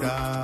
Deshoras.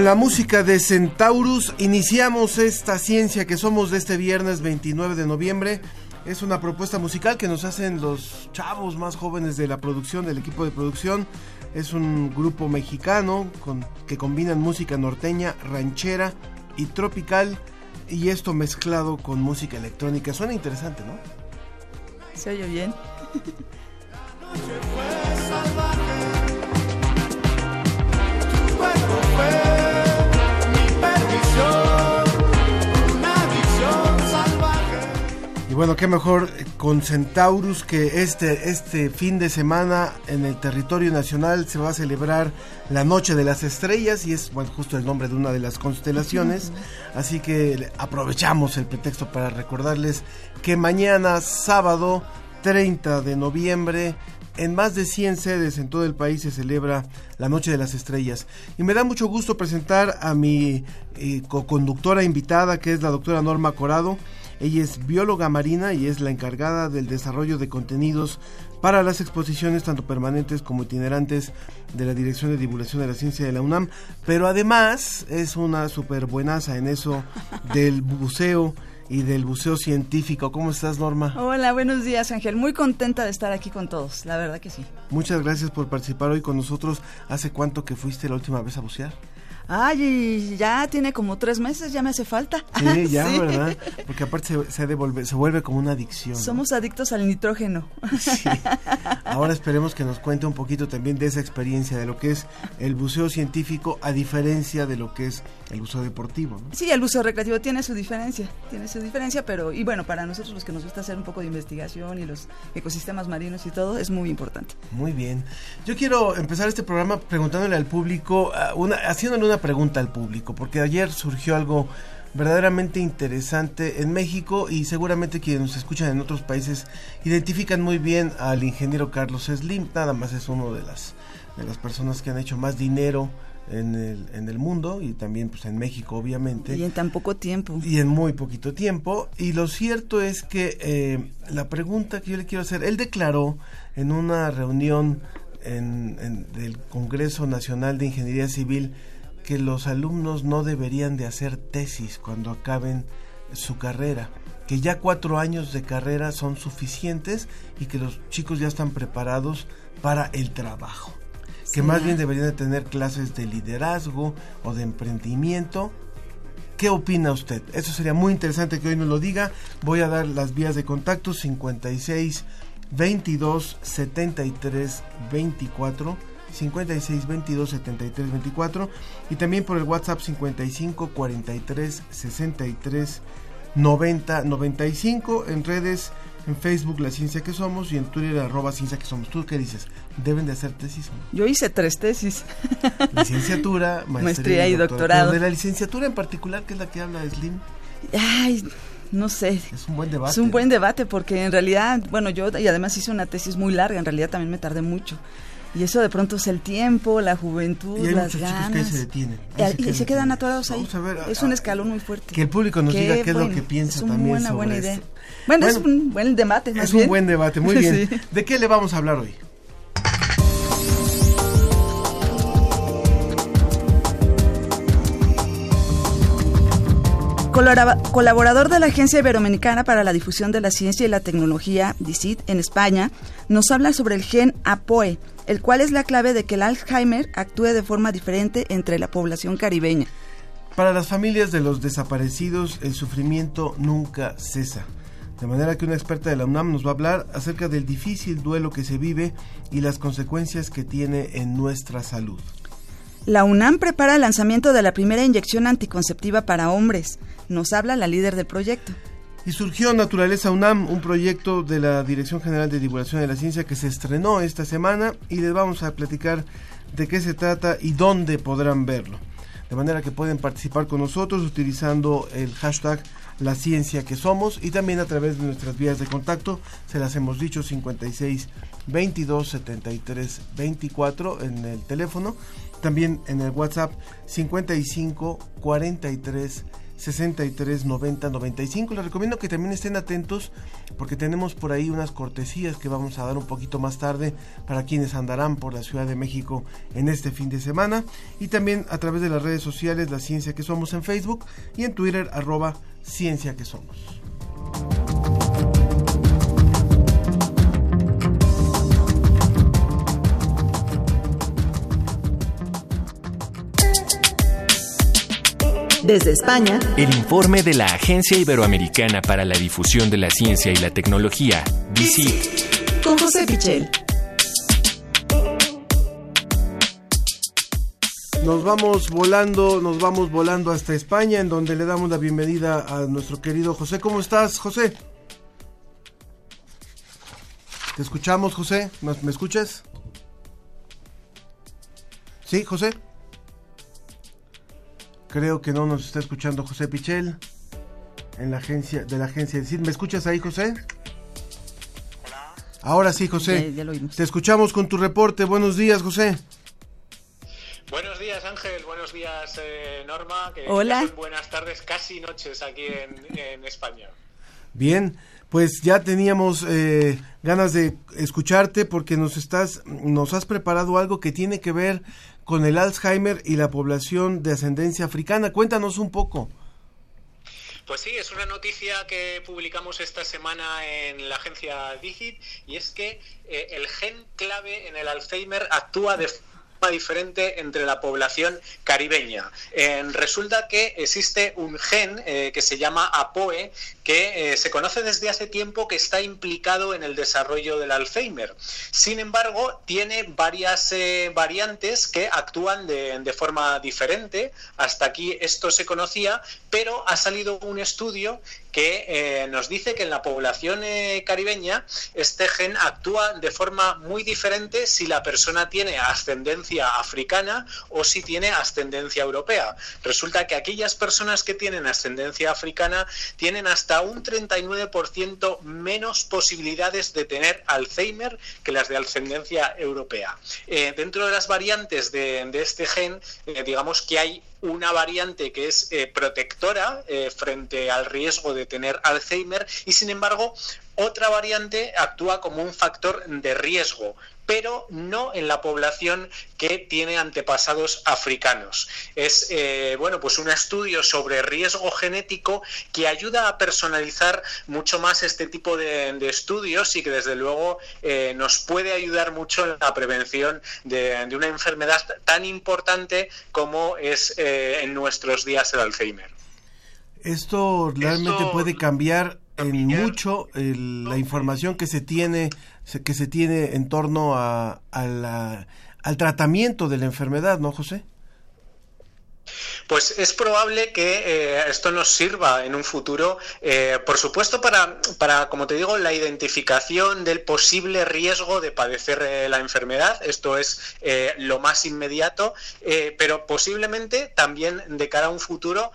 Con la música de Centaurus iniciamos esta ciencia que somos de este viernes 29 de noviembre. Es una propuesta musical que nos hacen los chavos más jóvenes de la producción, del equipo de producción. Es un grupo mexicano con, que combinan música norteña, ranchera y tropical. Y esto mezclado con música electrónica. Suena interesante, ¿no? Se oye bien. cuerpo fue Y bueno, qué mejor con Centaurus que este, este fin de semana en el territorio nacional se va a celebrar la Noche de las Estrellas y es bueno, justo el nombre de una de las constelaciones. Así que aprovechamos el pretexto para recordarles que mañana sábado 30 de noviembre en más de 100 sedes en todo el país se celebra la Noche de las Estrellas. Y me da mucho gusto presentar a mi eh, co-conductora invitada, que es la doctora Norma Corado. Ella es bióloga marina y es la encargada del desarrollo de contenidos para las exposiciones tanto permanentes como itinerantes de la Dirección de Divulgación de la Ciencia de la UNAM, pero además es una súper buenaza en eso del buceo y del buceo científico. ¿Cómo estás, Norma? Hola, buenos días, Ángel. Muy contenta de estar aquí con todos, la verdad que sí. Muchas gracias por participar hoy con nosotros. ¿Hace cuánto que fuiste la última vez a bucear? Ay, ya tiene como tres meses, ya me hace falta. Sí, ya, Sí. ¿verdad? Porque aparte se, se, se vuelve como una adicción. ¿no? Somos adictos al nitrógeno. Sí. Ahora esperemos que nos cuente un poquito también de esa experiencia, de lo que es el buceo científico, a diferencia de lo que es el buceo deportivo. ¿no? Sí, el uso recreativo tiene su diferencia, tiene su diferencia, pero y bueno, para nosotros los que nos gusta hacer un poco de investigación y los ecosistemas marinos y todo, es muy importante. Muy bien. Yo quiero empezar este programa preguntándole al público, ah, una, haciéndole una pregunta al público, porque ayer surgió algo verdaderamente interesante en México y seguramente quienes nos escuchan en otros países identifican muy bien al ingeniero Carlos Slim, nada más es uno de las de las personas que han hecho más dinero en el, en el mundo y también pues en México obviamente Y en tan poco tiempo. y en muy poquito tiempo. Y lo cierto es que eh, la pregunta que yo le quiero hacer, él declaró en una reunión en, en- del Congreso Nacional de Ingeniería Civil que los alumnos no deberían de hacer tesis cuando acaben su carrera, que ya cuatro años de carrera son suficientes y que los chicos ya están preparados para el trabajo. Que más bien deberían de tener clases de liderazgo o de emprendimiento ¿Qué opina usted? Eso sería muy interesante que hoy nos lo diga. Voy a dar las vías de contacto 56 22 73 24 56 22 73 24 y también por el WhatsApp 55 43 63 90 95 en redes en Facebook La Ciencia que Somos y en Twitter arroba Ciencia que Somos. ¿Tú qué dices? ¿Deben de hacer tesis no? Yo hice tres tesis. Licenciatura, maestría, Maestría y doctorado. De la licenciatura en particular, que es la que habla Slim, Ay, no sé. es un buen debate. Es un buen debate porque en realidad, bueno, yo y además hice una tesis muy larga, en realidad también me tardé mucho. Y eso de pronto es el tiempo, la juventud, las ganas. Que se detienen. Y, se, quedan, atorados ahí. Es un ah, escalón muy fuerte. Que el público nos diga qué es lo que piensa es una también buena, sobre buena idea. Bueno, es un buen debate. Es un buen debate, muy bien. ¿De qué le vamos a hablar hoy? colaborador de la Agencia Iberoamericana para la Difusión de la Ciencia y la Tecnología, DICIT, en España, nos habla sobre el gen APOE, el cual es la clave de que el Alzheimer actúe de forma diferente entre la población caribeña. Para las familias de los desaparecidos, el sufrimiento nunca cesa. De manera que una experta de la UNAM nos va a hablar acerca del difícil duelo que se vive y las consecuencias que tiene en nuestra salud. La UNAM prepara el lanzamiento de la primera inyección anticonceptiva para hombres. Nos habla la líder del proyecto. Y surgió Naturaleza UNAM, un proyecto de la Dirección General de Divulgación de la Ciencia que se estrenó esta semana y les vamos a platicar de qué se trata y dónde podrán verlo. De manera que pueden participar con nosotros utilizando el hashtag La Ciencia que Somos y también a través de nuestras vías de contacto. Se las hemos dicho 56 22 73 24 en el teléfono. También en el WhatsApp 55 43 63 90 95. Les recomiendo que también estén atentos porque tenemos por ahí unas cortesías que vamos a dar un poquito más tarde para quienes andarán por la Ciudad de México en este fin de semana. Y también a través de las redes sociales La Ciencia que Somos en Facebook y en Twitter arroba Ciencia que Somos. Desde España, El informe de la Agencia Iberoamericana para la Difusión de la Ciencia y la Tecnología, DICIT, con José Pichel. Nos vamos volando, nos vamos volando hasta España, en donde le damos la bienvenida a nuestro querido José. ¿Cómo estás, José? Te escuchamos, José. ¿Nos- ¿Me escuchas? Sí, José. Creo que no nos está escuchando José Pichel en la agencia de la agencia de CID. ¿Me escuchas ahí, José? Ahora sí, José. Ya- ya lo oímos. Te escuchamos con tu reporte. Buenos días, José. Buenos días Ángel, buenos días eh, Norma, que Hola. buenas tardes, casi noches aquí en, en España. Bien, pues ya teníamos eh, ganas de escucharte porque nos estás, nos has preparado algo que tiene que ver con el Alzheimer y la población de ascendencia africana. Cuéntanos un poco. Pues sí, es una noticia que publicamos esta semana en la agencia Digit y es que eh, el gen clave en el Alzheimer actúa de forma diferente entre la población caribeña. Eh, resulta que existe un gen eh, que se llama APOE que eh, se conoce desde hace tiempo que está implicado en el desarrollo del Alzheimer. Sin embargo, tiene varias eh, variantes que actúan de, forma diferente. Hasta aquí esto se conocía, pero ha salido un estudio que eh, nos dice que en la población caribeña este gen actúa de forma muy diferente si la persona tiene ascendencia africana o si tiene ascendencia europea. Resulta que aquellas personas que tienen ascendencia africana tienen hasta un 39% menos posibilidades de tener Alzheimer que las de ascendencia europea. Eh, dentro de las variantes de, este gen, eh, digamos que hay una variante que es eh, protectora frente al riesgo de tener Alzheimer y sin embargo otra variante actúa como un factor de riesgo pero no en la población que tiene antepasados africanos. Es eh, bueno, pues un estudio sobre riesgo genético que ayuda a personalizar mucho más este tipo de, de estudios y que desde luego eh, nos puede ayudar mucho en la prevención de, de una enfermedad tan importante como es eh, en nuestros días el Alzheimer. Esto realmente Esto puede cambiar en mucho el- la información que se tiene que se tiene en torno a, a la- al tratamiento de la enfermedad, ¿no, José? Pues es probable que eh, esto nos sirva en un futuro, eh, por supuesto, para, para, como te digo, la identificación del posible riesgo de padecer eh, la enfermedad. Esto es eh, lo más inmediato, pero posiblemente también de cara a un futuro,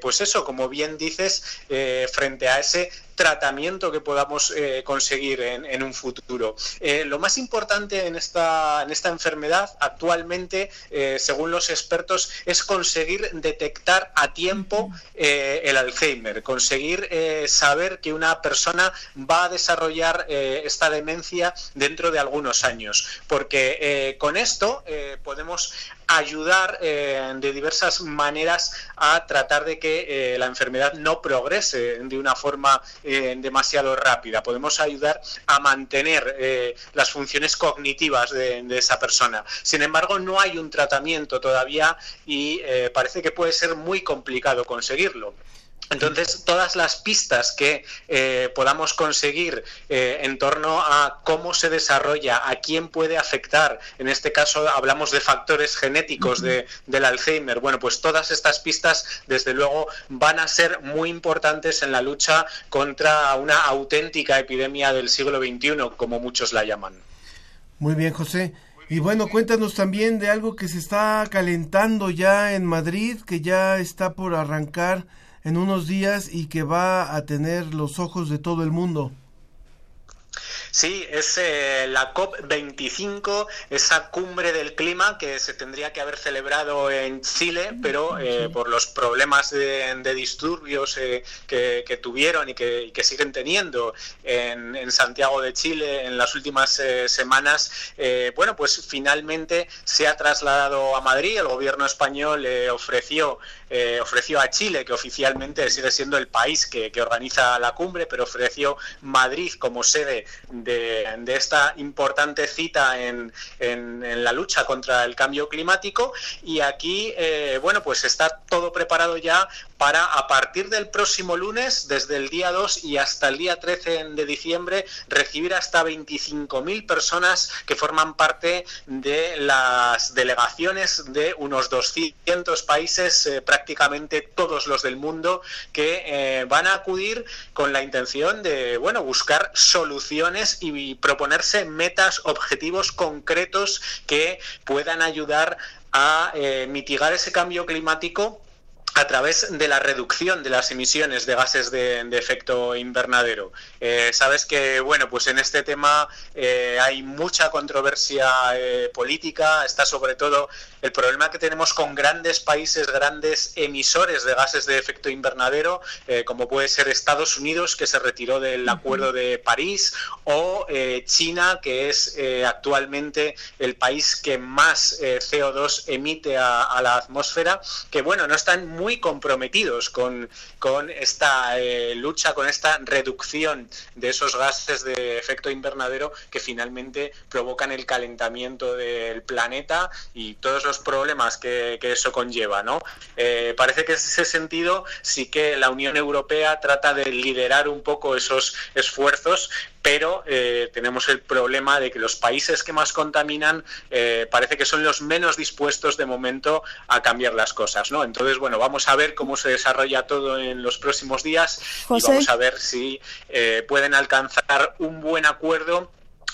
pues eso, como bien dices, frente a ese tratamiento que podamos eh, conseguir en, un futuro. Eh, lo más importante en esta, en esta enfermedad actualmente, eh, según los expertos, es conseguir detectar a tiempo el Alzheimer, conseguir saber que una persona va a desarrollar esta demencia dentro de algunos años, porque con esto podemos ayudar eh, de diversas maneras a tratar de que eh, la enfermedad no progrese de una forma eh, demasiado rápida. Podemos ayudar a mantener las funciones cognitivas de, esa persona. Sin embargo, no hay un tratamiento todavía y parece que puede ser muy complicado conseguirlo. Entonces, todas las pistas que eh, podamos conseguir eh, en torno a cómo se desarrolla, a quién puede afectar, en este caso hablamos de factores genéticos de, del Alzheimer, bueno, pues todas estas pistas, desde luego, van a ser muy importantes en la lucha contra una auténtica epidemia del siglo XXI, como muchos la llaman. Muy bien, José. Y bueno, cuéntanos también de algo que se está calentando ya en Madrid, que ya está por arrancar en unos días y que va a tener los ojos de todo el mundo. Sí, es eh, la COP25, esa cumbre del clima que se tendría que haber celebrado en Chile, pero eh, por los problemas de, de disturbios eh, que, que, tuvieron y que, y que siguen teniendo en, en, Santiago de Chile en las últimas eh, semanas, eh, bueno, pues finalmente se ha trasladado a Madrid. El gobierno español le ofreció eh, ofreció a Chile, que oficialmente sigue siendo el país que, que organiza la cumbre, pero ofreció Madrid como sede de, de esta importante cita en, en, en, la lucha contra el cambio climático. Y aquí, eh, bueno, pues está todo preparado ya para a partir del próximo lunes, desde el día 2 y hasta el día 13 de diciembre, recibir hasta 25.000 personas que forman parte de las delegaciones de unos 200 países, eh, prácticamente todos los del mundo, que eh, van a acudir con la intención de, bueno, buscar soluciones y proponerse metas, objetivos concretos que puedan ayudar a eh, mitigar ese cambio climático a través de la reducción de las emisiones de gases de, de efecto invernadero. Eh, sabes que, bueno, pues en este tema eh, hay mucha controversia eh, política, está sobre todo el problema que tenemos con grandes países, grandes emisores de gases de efecto invernadero, eh, como puede ser Estados Unidos, que se retiró del Acuerdo de París, o eh, China, que es eh, actualmente el país que más CO2 emite a, a, la atmósfera, que, bueno, no están muy comprometidos con, con esta lucha, con esta reducción de esos gases de efecto invernadero que finalmente provocan el calentamiento del planeta y todos los problemas que, eso conlleva, ¿no? Eh, parece que en ese sentido sí que la Unión Europea trata de liderar un poco esos esfuerzos, pero eh, tenemos el problema de que los países que más contaminan eh, parece que son los menos dispuestos de momento a cambiar las cosas, ¿no? Entonces, bueno, vamos a ver cómo se desarrolla todo los próximos días José. y vamos a ver si eh, pueden alcanzar un buen acuerdo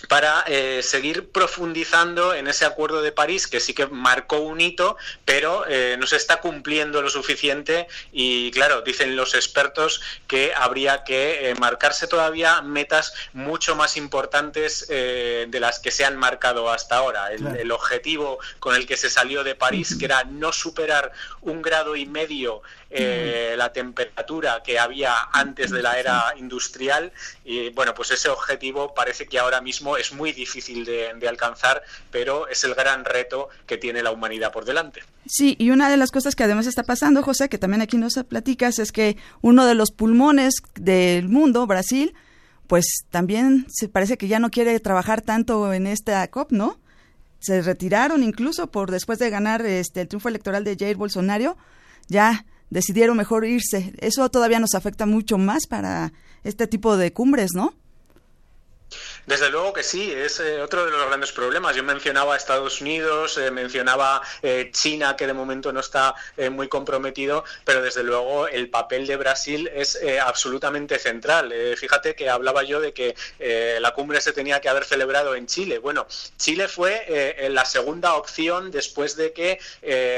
para eh, seguir profundizando en ese acuerdo de París que sí que marcó un hito, pero eh, no se está cumpliendo lo suficiente y claro, dicen los expertos que habría que eh, marcarse todavía metas mucho más importantes de las que se han marcado hasta ahora. El, el, objetivo con el que se salió de París, que era no superar un grado y medio eh, la temperatura que había antes de la era industrial y bueno, pues ese objetivo parece que ahora mismo es muy difícil de, alcanzar, pero es el gran reto que tiene la humanidad por delante. Sí, y una de las cosas que además está pasando, José, que también aquí nos platicas, es que uno de los pulmones del mundo, Brasil, pues también se parece que ya no quiere trabajar tanto en esta COP, ¿no? Se retiraron incluso por después de ganar este el triunfo electoral de Jair Bolsonaro, ya decidieron mejor irse. Eso todavía nos afecta mucho más para este tipo de cumbres, ¿no? Desde luego que sí, es eh, otro de los grandes problemas. Yo mencionaba Estados Unidos, eh, mencionaba eh, China, que de momento no está eh, muy comprometido, pero desde luego el papel de Brasil es absolutamente central. Fíjate que hablaba yo de que la cumbre se tenía que haber celebrado en Chile. Bueno, Chile fue la segunda opción después de que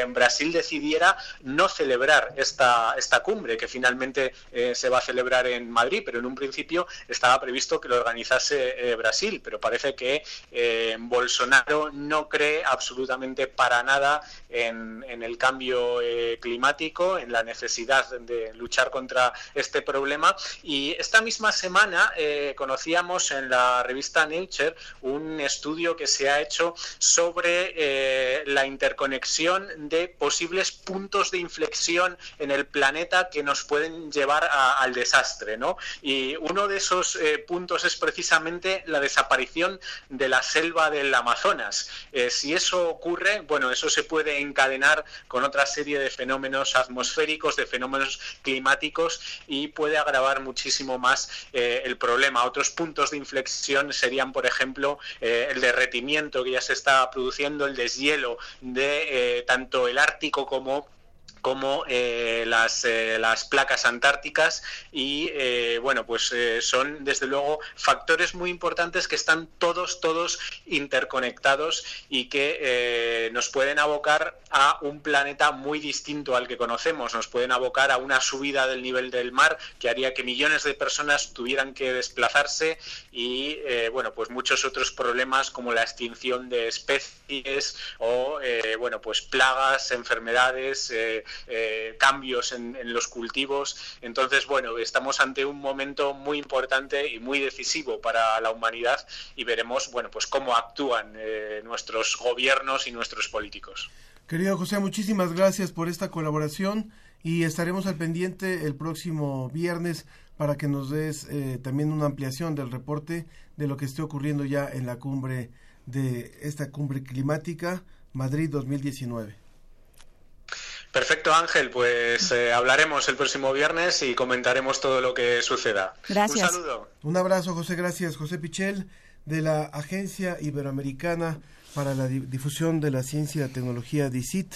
Brasil decidiera no celebrar esta, esta cumbre, que finalmente se va a celebrar en Madrid, pero en un principio estaba previsto que lo organizase Brasil, pero parece que eh, Bolsonaro no cree absolutamente para nada en, el cambio eh, climático, en la necesidad de luchar contra este problema. Y esta misma semana eh, conocíamos en la revista Nature un estudio que se ha hecho sobre la interconexión de posibles puntos de inflexión en el planeta que nos pueden llevar al desastre, ¿no? Y uno de esos puntos es precisamente la desaparición de la selva del Amazonas. Eh, si eso ocurre, bueno, eso se puede encadenar con otra serie de fenómenos atmosféricos, de fenómenos climáticos y puede agravar muchísimo más eh, el problema. Otros puntos de inflexión serían, por ejemplo, eh, el derretimiento que ya se está produciendo, el deshielo de tanto el Ártico como como eh, las, eh, las placas antárticas y eh, bueno pues eh, son desde luego factores muy importantes que están todos todos interconectados y que eh, nos pueden abocar a un planeta muy distinto al que conocemos. Nos pueden abocar a una subida del nivel del mar que haría que millones de personas tuvieran que desplazarse y eh, bueno pues muchos otros problemas como la extinción de especies o eh, bueno pues plagas enfermedades eh, cambios en, en los cultivos. Entonces bueno estamos ante un momento muy importante y muy decisivo para la humanidad y veremos bueno pues cómo actúan nuestros gobiernos y nuestros políticos. Querido José, muchísimas gracias por esta colaboración y estaremos al pendiente el próximo viernes para que nos des eh, también una ampliación del reporte de lo que esté ocurriendo ya en la cumbre de esta cumbre climática Madrid 2019. Perfecto, Ángel. Pues eh, hablaremos el próximo viernes y comentaremos todo lo que suceda. Gracias. Un saludo. Un abrazo, José, gracias. José Pichel, de la Agencia Iberoamericana para la Di- Difusión de la Ciencia y la Tecnología, DICIT.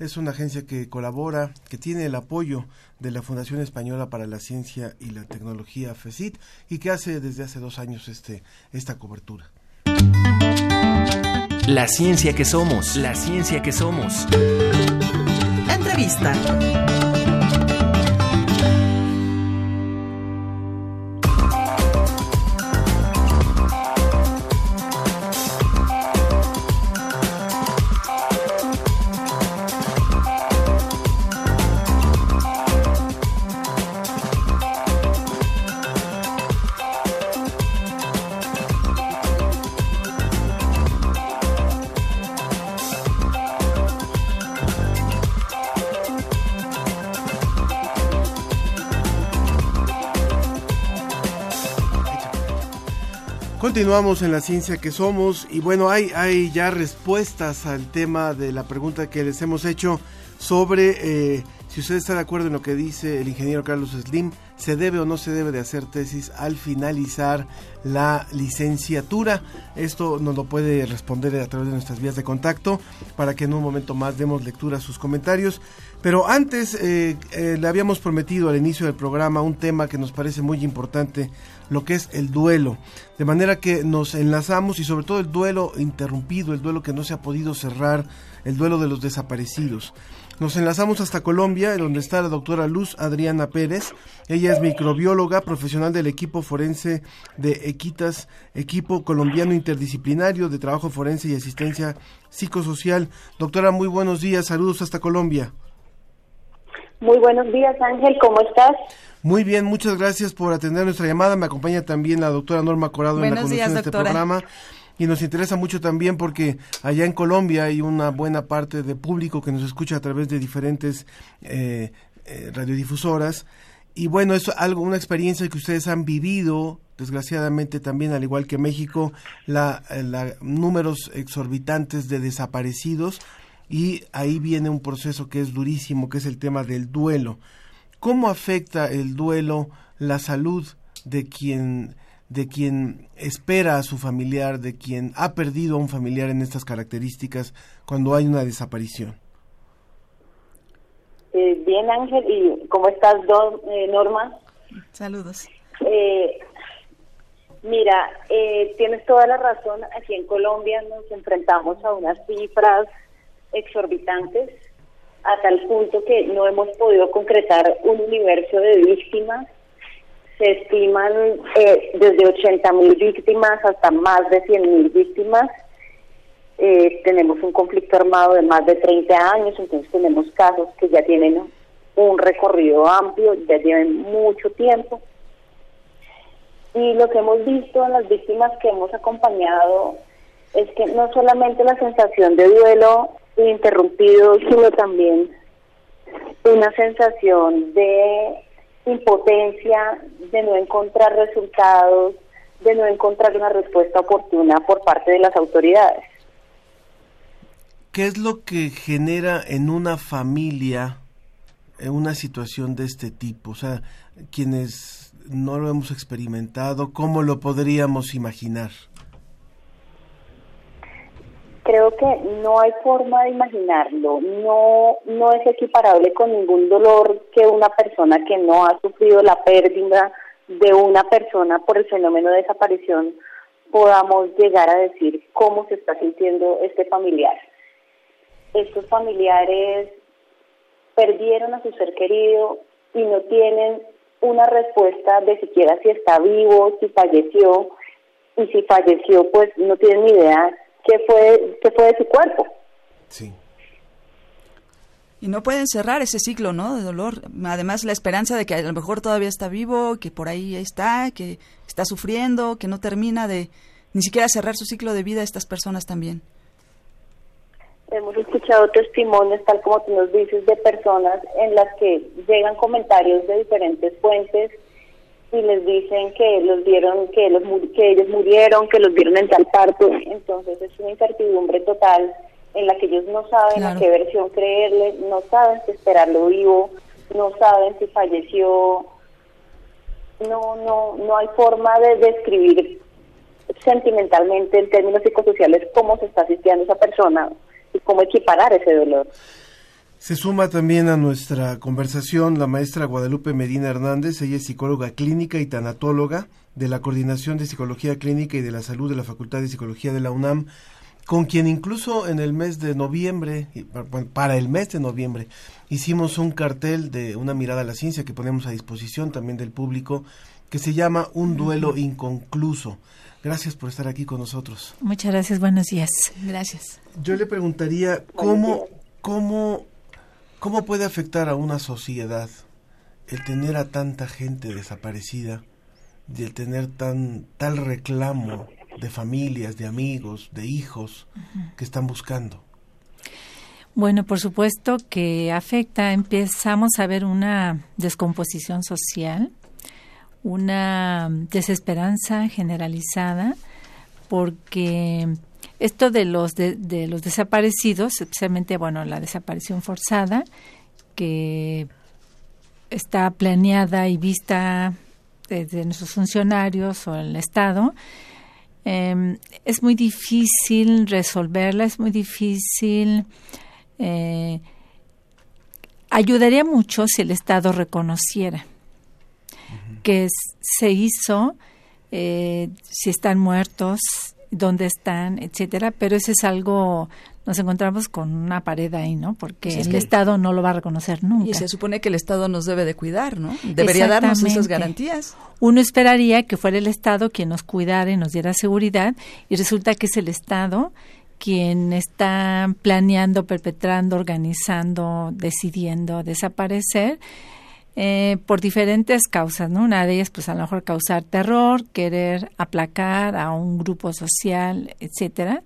Es una agencia que colabora, que tiene el apoyo de la Fundación Española para la Ciencia y la Tecnología, FECIT, y que hace desde hace dos años este, esta cobertura. La ciencia que somos, la ciencia que somos. Entrevista. Continuamos en la ciencia que somos y bueno, hay, hay ya respuestas al tema de la pregunta que les hemos hecho sobre eh, si usted está de acuerdo en lo que dice el ingeniero Carlos Slim, se debe o no se debe de hacer tesis al finalizar la licenciatura. Esto nos lo puede responder a través de nuestras vías de contacto para que en un momento más demos lectura a sus comentarios. Pero antes eh, eh, le habíamos prometido al inicio del programa un tema que nos parece muy importante, lo que es el duelo. De manera que nos enlazamos y sobre todo el duelo interrumpido, el duelo que no se ha podido cerrar, el duelo de los desaparecidos. Nos enlazamos hasta Colombia, donde está la doctora Luz Adriana Pérez. Ella es microbióloga, profesional del equipo forense de Equitas, equipo colombiano interdisciplinario de trabajo forense y asistencia psicosocial. Doctora, muy buenos días, saludos hasta Colombia. Muy buenos días, Ángel, ¿cómo estás? Muy bien, muchas gracias por atender nuestra llamada. Me acompaña también la doctora Norma Corado en la días, conducción de este doctora. programa. Y nos interesa mucho también porque allá en Colombia hay una buena parte de público que nos escucha a través de diferentes eh, eh, radiodifusoras. Y bueno, es algo, una experiencia que ustedes han vivido, desgraciadamente también, al igual que México, la, eh, la- números exorbitantes de desaparecidos. Y ahí viene un proceso que es durísimo, que es el tema del duelo. ¿Cómo afecta el duelo la salud de quien de quien espera a su familiar, de quien ha perdido a un familiar en estas características cuando hay una desaparición? Eh, bien, Ángel, ¿y cómo estás, Don- eh, Norma? Saludos. Eh, mira, eh, tienes toda la razón. Aquí en Colombia nos enfrentamos a unas cifras exorbitantes a tal punto que no hemos podido concretar un universo de víctimas. Se estiman eh, desde 80 mil víctimas hasta más de 100 mil víctimas. Eh, tenemos un conflicto armado de más de 30 años, entonces tenemos casos que ya tienen un recorrido amplio, ya llevan mucho tiempo. Y lo que hemos visto en las víctimas que hemos acompañado es que no solamente la sensación de duelo interrumpido, sino también una sensación de impotencia, de no encontrar resultados, de no encontrar una respuesta oportuna por parte de las autoridades. ¿Qué es lo que genera en una familia una situación de este tipo? O sea, quienes no lo hemos experimentado, ¿cómo lo podríamos imaginar? Creo que no hay forma de imaginarlo, no, no es equiparable con ningún dolor que una persona que no ha sufrido la pérdida de una persona por el fenómeno de desaparición podamos llegar a decir cómo se está sintiendo este familiar. Estos familiares perdieron a su ser querido y no tienen una respuesta de siquiera si está vivo, si falleció, y si falleció, pues no tienen ni idea qué fue, qué fue de su cuerpo. Sí. Y no pueden cerrar ese ciclo, ¿no? De dolor. Además, la esperanza de que a lo mejor todavía está vivo, que por ahí está, que está sufriendo, que no termina de ni siquiera cerrar su ciclo de vida estas personas también. Hemos escuchado testimonios, tal como tú nos dices, de personas en las que llegan comentarios de diferentes fuentes y les dicen que los vieron, que, los, que ellos murieron, que los vieron en tal parto. Entonces es una incertidumbre total en la que ellos no saben Claro. a qué versión creerle, no saben si esperarlo vivo, no saben si falleció. No, no, no hay forma de describir sentimentalmente en términos psicosociales cómo se está asistiendo esa persona y cómo equiparar ese dolor. Se suma también a nuestra conversación la maestra Guadalupe Medina Hernández, ella es psicóloga clínica y tanatóloga de la Coordinación de Psicología Clínica y de la Salud de la Facultad de Psicología de la UNAM, con quien incluso en el mes de noviembre, para el mes de noviembre, hicimos un cartel de una mirada a la ciencia que ponemos a disposición también del público, que se llama Un duelo inconcluso. Gracias por estar aquí con nosotros. Muchas gracias, buenos días. Gracias. Yo le preguntaría cómo, cómo, cómo puede afectar a una sociedad el tener a tanta gente desaparecida y el tener tan tal reclamo de familias, de amigos, de hijos que están buscando. Bueno, por supuesto que afecta, empezamos a ver una descomposición social, una desesperanza generalizada, porque esto de los de, de los desaparecidos, especialmente bueno la desaparición forzada, que está planeada y vista desde nuestros funcionarios o el Estado, eh, es muy difícil resolverla, es muy difícil. eh, ayudaría mucho si el Estado reconociera que se hizo, eh, si están muertos, dónde están, etcétera, pero eso es algo, nos encontramos con una pared ahí, ¿no? Porque Pues el Estado no lo va a reconocer nunca. Y se supone que el Estado nos debe de cuidar, ¿no? Debería darnos esas garantías. Uno esperaría que fuera el Estado quien nos cuidara y nos diera seguridad y resulta que es el Estado quien está planeando, perpetrando, organizando, decidiendo desaparecer eh, por diferentes causas, ¿no? Una de ellas, pues a lo mejor causar terror, querer aplacar a un grupo social, etcétera.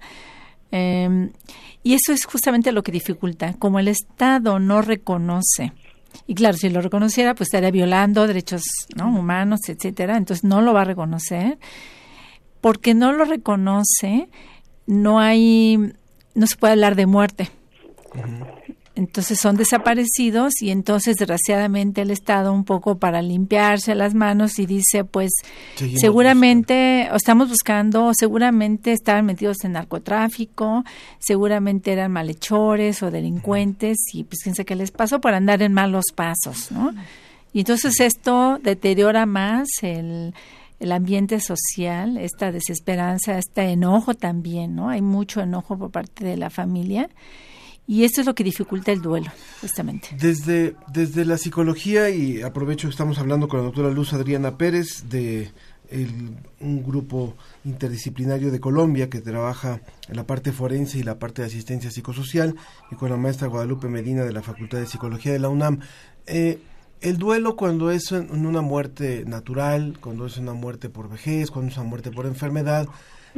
Eh, y eso es justamente lo que dificulta. Como el Estado no reconoce, y claro, si lo reconociera, pues estaría violando derechos ¿no? humanos, etcétera. Entonces no lo va a reconocer. Porque no lo reconoce, no hay, no se puede hablar de muerte. Entonces son desaparecidos y entonces desgraciadamente el Estado un poco para limpiarse las manos y dice pues Seguimos seguramente estamos buscando, seguramente estaban metidos en narcotráfico, seguramente eran malhechores o delincuentes y pues sabe qué les pasó por andar en malos pasos, ¿no? Y entonces esto deteriora más el, el ambiente social, esta desesperanza, este enojo también, ¿no? Hay mucho enojo por parte de la familia Y esto es lo que dificulta el duelo, justamente. Desde, desde la psicología, y aprovecho que estamos hablando con la doctora Luz Adriana Pérez de el- un grupo interdisciplinario de Colombia que trabaja en la parte forense y la parte de asistencia psicosocial, y con la maestra Guadalupe Medina de la Facultad de Psicología de la UNAM. Eh, el duelo cuando es una muerte natural, cuando es una muerte por vejez, cuando es una muerte por enfermedad,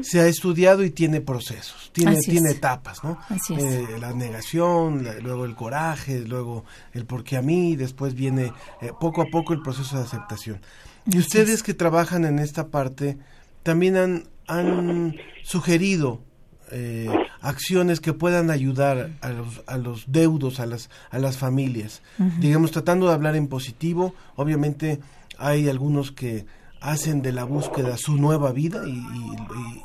se ha estudiado y tiene procesos, tiene, Así tiene es. etapas, ¿no? Así es. Eh, la negación, la- luego el coraje, luego el por qué a mí, después viene eh, poco a poco el proceso de aceptación. Y ustedes es. que trabajan en esta parte también han, han sugerido eh, acciones que puedan ayudar a los, a los deudos, a las, a las familias. Digamos, tratando de hablar en positivo, obviamente hay algunos que hacen de la búsqueda su nueva vida y, y-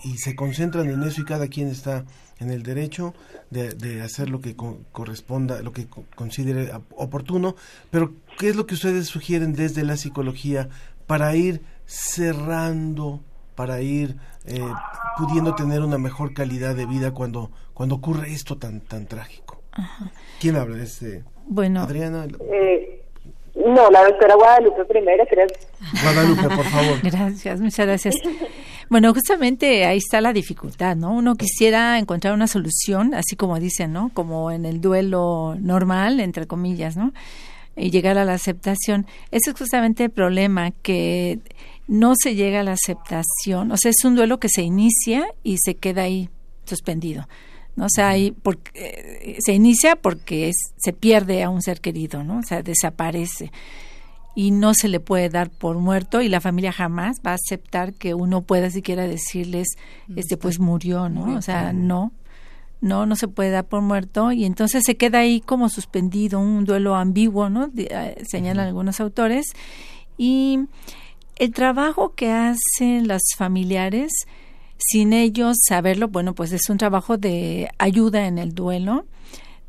y- y se concentran en eso y cada quien está en el derecho de, de hacer lo que co- corresponda, lo que co- considere oportuno, pero ¿qué es lo que ustedes sugieren desde la psicología para ir cerrando, para ir eh, pudiendo tener una mejor calidad de vida cuando, cuando ocurre esto tan, tan trágico? ¿Quién habla? Este, Bueno, Adriana, Eh, no, la doctora Guadalupe primero, creo. Guadalupe, por favor. Gracias, muchas gracias. Bueno, justamente ahí está la dificultad, ¿no? Uno quisiera encontrar una solución, así como dicen, ¿no? Como en el duelo normal, entre comillas, ¿no? Y llegar a la aceptación. Ese es justamente el problema, que no se llega a la aceptación. O sea, es un duelo que se inicia y se queda ahí suspendido. ¿No? O sea, ahí porque, eh, se inicia porque es, se pierde a un ser querido, ¿no? O sea, desaparece. Y no se le puede dar por muerto y la familia jamás va a aceptar que uno pueda siquiera decirles este pues murió no o sea no. No no se puede dar por muerto. Y entonces se queda ahí como suspendido un duelo ambiguo no eh, señalan algunos autores. Y el trabajo que hacen los familiares sin ellos saberlo bueno pues es un trabajo de ayuda en el duelo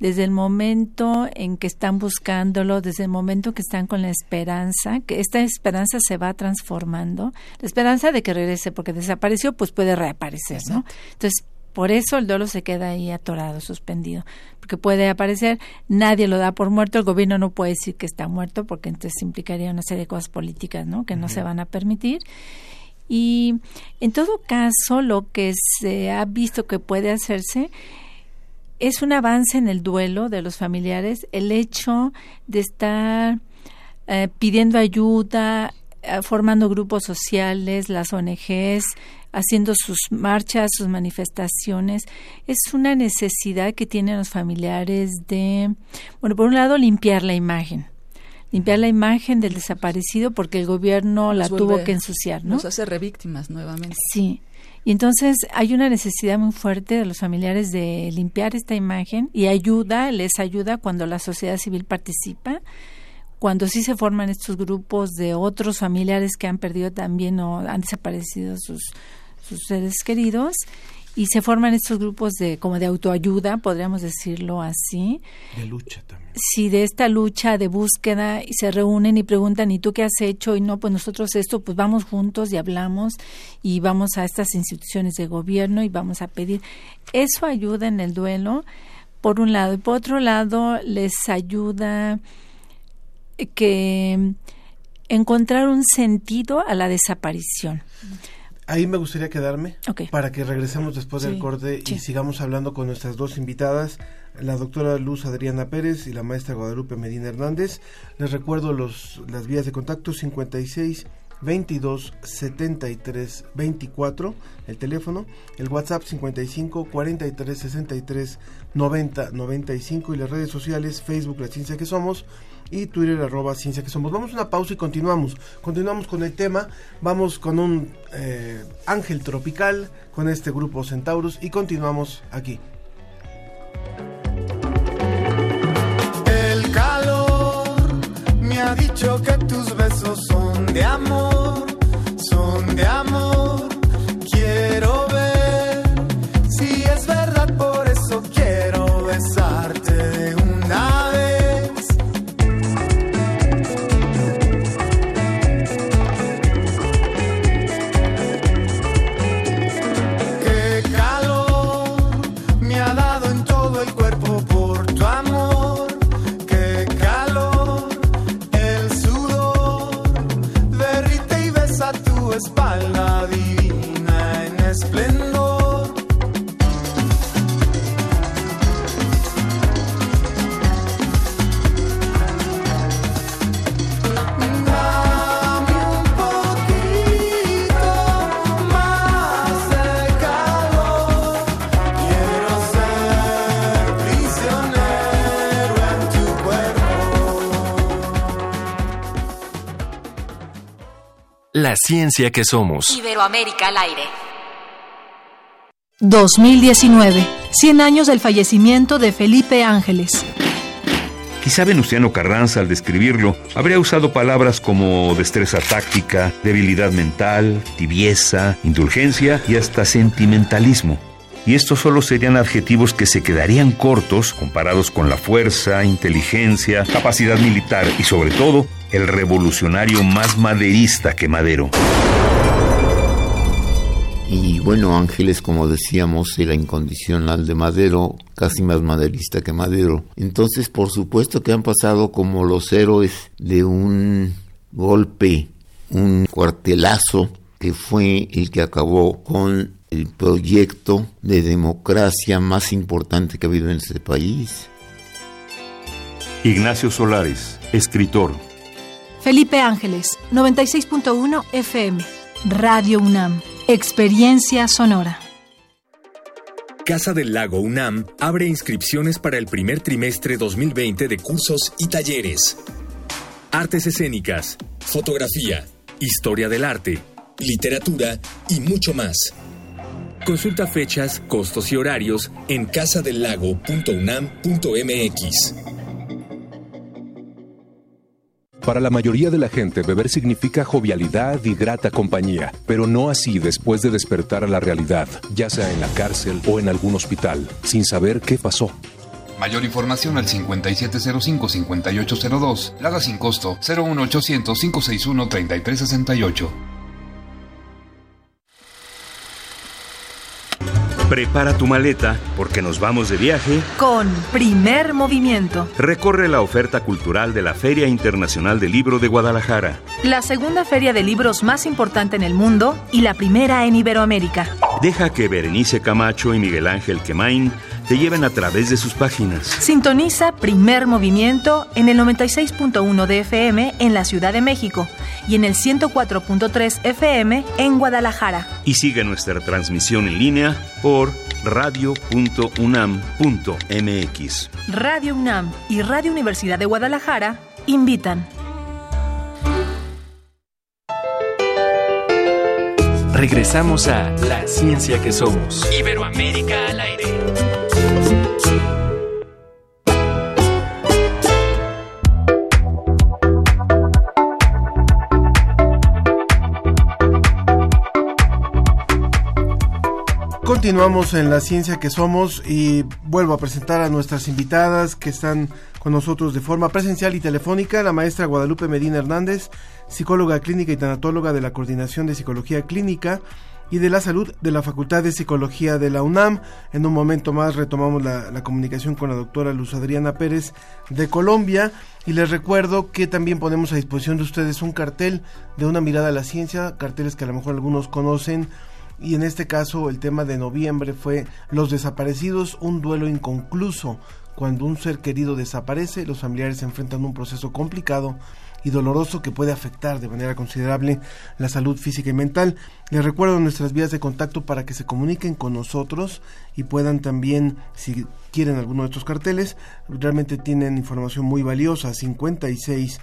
desde el momento en que están buscándolo, desde el momento que están con la esperanza, que esta esperanza se va transformando, la esperanza de que regrese, porque desapareció, pues puede reaparecer, ¿no? Entonces, por eso el duelo se queda ahí atorado, suspendido, porque puede aparecer, nadie lo da por muerto, el gobierno no puede decir que está muerto, porque entonces implicaría una serie de cosas políticas, ¿no? Que no se van a permitir. Y en todo caso, lo que se ha visto que puede hacerse es un avance en el duelo de los familiares el hecho de estar eh, pidiendo ayuda, eh, formando grupos sociales, las ONGs, haciendo sus marchas, sus manifestaciones. Es una necesidad que tienen los familiares de, bueno, por un lado, limpiar la imagen. Limpiar la imagen del desaparecido porque el gobierno la tuvo que ensuciar, ¿no? Nos hace revíctimas nuevamente. Sí. Y entonces hay una necesidad muy fuerte de los familiares de limpiar esta imagen y ayuda, les ayuda cuando la sociedad civil participa, cuando sí se forman estos grupos de otros familiares que han perdido también o han desaparecido sus, sus seres queridos y se forman estos grupos de como de autoayuda, podríamos decirlo así, De lucha también. si de esta lucha de búsqueda y se reúnen y preguntan, ¿y tú qué has hecho? Y no, pues nosotros esto, pues vamos juntos y hablamos y vamos a estas instituciones de gobierno y vamos a pedir. Eso ayuda en el duelo, por un lado. Y por otro lado, les ayuda eh, que encontrar un sentido a la desaparición. Ahí me gustaría quedarme para que regresemos después del corte sí. y sigamos hablando con nuestras dos invitadas, la doctora Luz Adriana Pérez y la maestra Guadalupe Medina Hernández. Les recuerdo los, las vías de contacto 56 22 73 24, el teléfono, el WhatsApp 55 43 63 90 95 y las redes sociales Facebook La Ciencia que Somos y Twitter arroba Ciencia que Somos. Vamos a una pausa y continuamos. Continuamos con el tema. Vamos con un eh, ángel tropical con este grupo Centaurus y continuamos aquí. El calor me ha dicho que tus besos son de amor, son de amor. Quiero La ciencia que somos. Iberoamérica al aire. 2019. 100 años del fallecimiento de Felipe Ángeles. Quizá Venustiano Carranza, al describirlo, habría usado palabras como destreza táctica, debilidad mental, tibieza, indulgencia y hasta sentimentalismo. Y estos solo serían adjetivos que se quedarían cortos comparados con la fuerza, inteligencia, capacidad militar y sobre todo el revolucionario más maderista que Madero. Y bueno, Ángeles, como decíamos, era incondicional de Madero, casi más maderista que Madero. Entonces, por supuesto que han pasado como los héroes de un golpe, un cuartelazo que fue el que acabó con el proyecto de democracia más importante que ha habido en este país. Ignacio Solares, escritor. Felipe Ángeles, 96.1 FM, Radio UNAM. Experiencia sonora. Casa del Lago UNAM abre inscripciones para el primer trimestre 2020 de cursos y talleres. Artes escénicas, fotografía, historia del arte, literatura y mucho más. Consulta fechas, costos y horarios en casadelago.unam.mx. Para la mayoría de la gente, beber significa jovialidad y grata compañía, pero no así después de despertar a la realidad, ya sea en la cárcel o en algún hospital, sin saber qué pasó. Mayor información al 5705-5802. Lada sin costo 01800-561-3368. Prepara tu maleta porque nos vamos de viaje con primer movimiento. Recorre la oferta cultural de la Feria Internacional del Libro de Guadalajara. La segunda feria de libros más importante en el mundo y la primera en Iberoamérica. Deja que Berenice Camacho y Miguel Ángel Quemain te lleven a través de sus páginas. Sintoniza primer movimiento en el 96.1 de FM en la Ciudad de México y en el 104.3 FM en Guadalajara. Y sigue nuestra transmisión en línea por radio.unam.mx. Radio UNAM y Radio Universidad de Guadalajara invitan. Regresamos a La Ciencia que Somos. Iberoamérica al aire. Continuamos en la ciencia que somos y vuelvo a presentar a nuestras invitadas que están con nosotros de forma presencial y telefónica, la maestra Guadalupe Medina Hernández, psicóloga clínica y tanatóloga de la Coordinación de Psicología Clínica y de la Salud de la Facultad de Psicología de la UNAM. En un momento más retomamos la, comunicación con la doctora Luz Adriana Pérez de Colombia y les recuerdo que también ponemos a disposición de ustedes un cartel de una mirada a la ciencia, carteles que a lo mejor algunos conocen y en este caso el tema de noviembre fue Los desaparecidos, un duelo inconcluso. Cuando un ser querido desaparece, los familiares se enfrentan a un proceso complicado y doloroso que puede afectar de manera considerable la salud física y mental. Les recuerdo nuestras vías de contacto para que se comuniquen con nosotros y puedan también, si quieren alguno de estos carteles, realmente tienen información muy valiosa, 56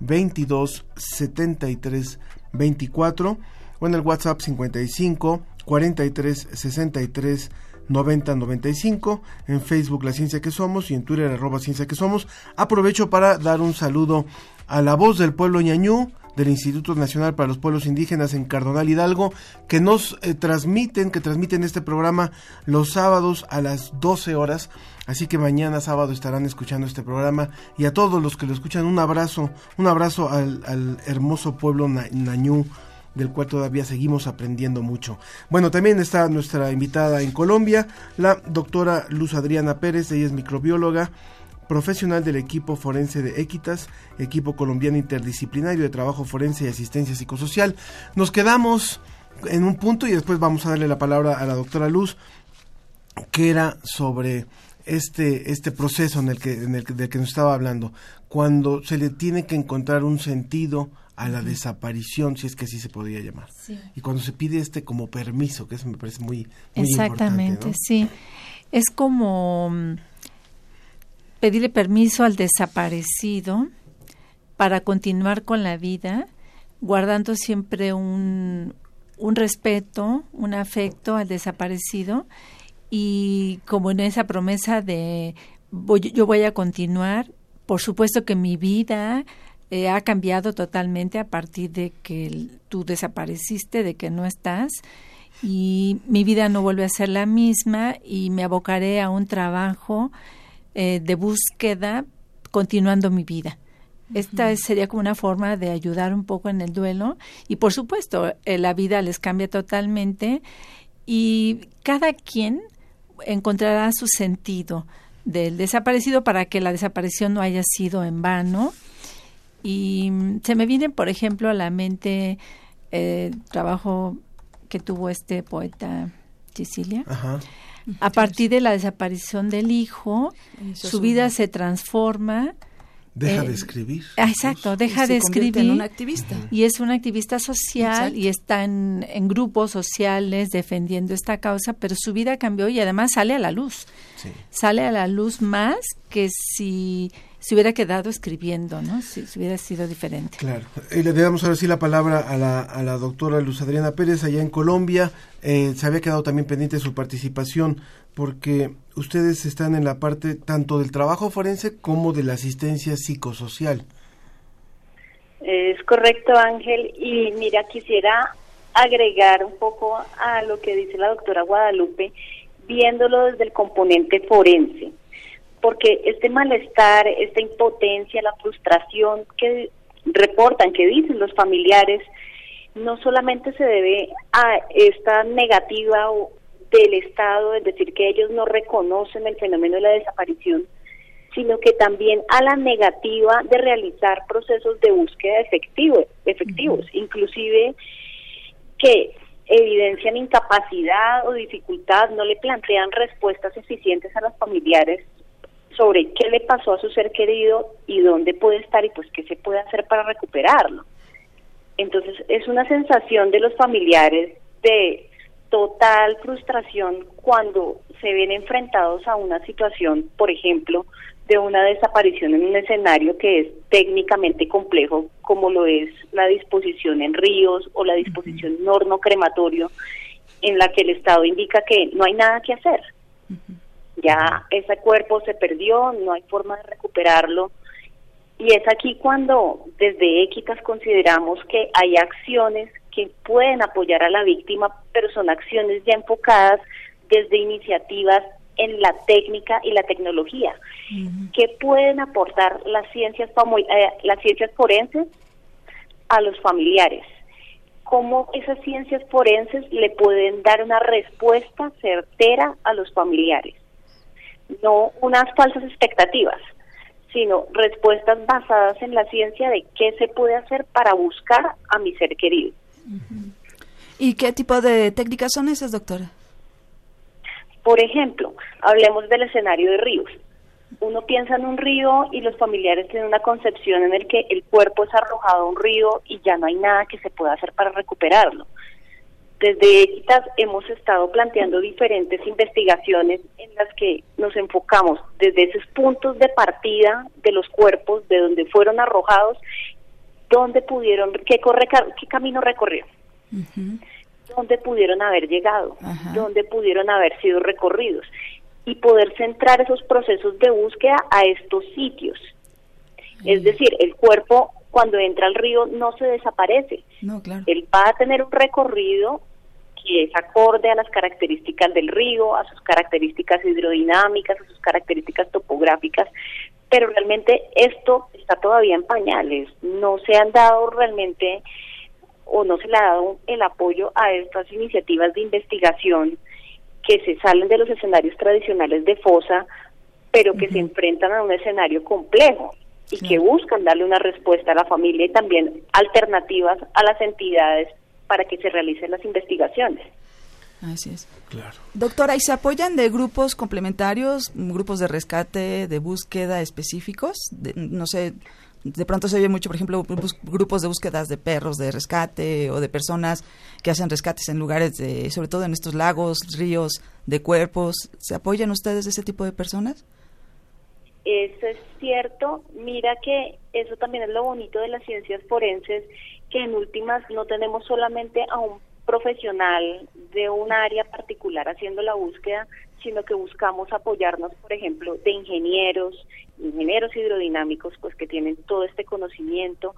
22 73 24 o en el WhatsApp 55 43 63 90 95, en Facebook La Ciencia que Somos y en Twitter arroba Ciencia que Somos. Aprovecho para dar un saludo a la voz del pueblo ñañú del Instituto Nacional para los Pueblos Indígenas en Cardonal Hidalgo, que nos eh, transmiten, que transmiten este programa los sábados a las 12 horas. Así que mañana sábado estarán escuchando este programa y a todos los que lo escuchan un abrazo, un abrazo al, hermoso pueblo nañú del cual todavía seguimos aprendiendo mucho. Bueno, también está nuestra invitada en Colombia, la doctora Luz Adriana Pérez, ella es microbióloga, profesional del equipo forense de Equitas, equipo colombiano interdisciplinario de trabajo forense y asistencia psicosocial. Nos quedamos en un punto y después vamos a darle la palabra a la doctora Luz, que era sobre este, este proceso en el que, en el, del que nos estaba hablando, cuando se le tiene que encontrar un sentido a la desaparición, si es que así se podría llamar. Y cuando se pide este como permiso, que eso me parece muy, muy Exactamente, sí. Es como mm, pedirle permiso al desaparecido para continuar con la vida, guardando siempre un, un respeto, un afecto al desaparecido y como en esa promesa de yo voy a continuar, por supuesto que mi vida eh, ha cambiado totalmente a partir de que tú desapareciste, de que no estás y mi vida no vuelve a ser la misma y me abocaré a un trabajo eh, de búsqueda continuando mi vida. Esta sería como una forma de ayudar un poco en el duelo y por supuesto eh, la vida les cambia totalmente y cada quien encontrará su sentido del desaparecido para que la desaparición no haya sido en vano. Y mm, se me viene, por ejemplo, a la mente el eh, trabajo que tuvo este poeta Cecilia. A partir de la desaparición del hijo, su vida se transforma Deja de escribir. Ah, exacto, deja de escribir. un activista. Y es un activista social y está en, grupos sociales defendiendo esta causa, pero su vida cambió y además sale a la luz. Sale a la luz más que si se hubiera quedado escribiendo, ¿no? Si, hubiera sido diferente. Claro. Y le damos ahora sí la palabra a la, a la doctora Luz Adriana Pérez allá en Colombia. Eh, se había quedado también pendiente su participación porque ustedes están en la parte tanto del trabajo forense como de la asistencia psicosocial. Es correcto, Ángel. Y mira, quisiera agregar un poco a lo que dice la doctora Guadalupe, viéndolo desde el componente forense porque este malestar, esta impotencia, la frustración que reportan, que dicen los familiares, no solamente se debe a esta negativa del Estado, es decir, que ellos no reconocen el fenómeno de la desaparición, sino que también a la negativa de realizar procesos de búsqueda efectivos, efectivos, inclusive que evidencian incapacidad o dificultad, no le plantean respuestas eficientes a los familiares sobre qué le pasó a su ser querido y dónde puede estar y pues qué se puede hacer para recuperarlo. Entonces es una sensación de los familiares de total frustración cuando se ven enfrentados a una situación, por ejemplo, de una desaparición en un escenario que es técnicamente complejo, como lo es la disposición en ríos o la disposición en horno crematorio, en la que el Estado indica que no hay nada que hacer ya ese cuerpo se perdió, no hay forma de recuperarlo. Y es aquí cuando desde Equitas consideramos que hay acciones que pueden apoyar a la víctima, pero son acciones ya enfocadas desde iniciativas en la técnica y la tecnología, que pueden aportar las ciencias, eh, las ciencias forenses a los familiares. Cómo esas ciencias forenses le pueden dar una respuesta certera a los familiares no unas falsas expectativas, sino respuestas basadas en la ciencia de qué se puede hacer para buscar a mi ser querido. ¿Y qué tipo de técnicas son esas, doctora? Por ejemplo, hablemos del escenario de ríos. Uno piensa en un río y los familiares tienen una concepción en el que el cuerpo es arrojado a un río y ya no hay nada que se pueda hacer para recuperarlo. Desde Equitas hemos estado planteando diferentes investigaciones en las que nos enfocamos desde esos puntos de partida de los cuerpos, de donde fueron arrojados, dónde pudieron, qué, corre, qué camino recorrió, dónde pudieron haber llegado, dónde pudieron haber sido recorridos y poder centrar esos procesos de búsqueda a estos sitios. Es decir, el cuerpo cuando entra al río no se desaparece. No, claro. Él va a tener un recorrido que es acorde a las características del río, a sus características hidrodinámicas, a sus características topográficas, pero realmente esto está todavía en pañales, no se han dado realmente o no se le ha dado el apoyo a estas iniciativas de investigación que se salen de los escenarios tradicionales de fosa, pero que se enfrentan a un escenario complejo y que buscan darle una respuesta a la familia y también alternativas a las entidades para que se realicen las investigaciones. Así es. Claro. Doctora, ¿y se apoyan de grupos complementarios, grupos de rescate, de búsqueda específicos? no sé, de pronto se oye mucho, por ejemplo, grupos de búsquedas de perros de rescate o de personas que hacen rescates en lugares, de, sobre todo en estos lagos, ríos, de cuerpos. ¿Se apoyan ustedes de ese tipo de personas? Eso es cierto. Mira que eso también es lo bonito de las ciencias forenses que en últimas no tenemos solamente a un profesional de un área particular haciendo la búsqueda, sino que buscamos apoyarnos, por ejemplo, de ingenieros, ingenieros hidrodinámicos, pues que tienen todo este conocimiento,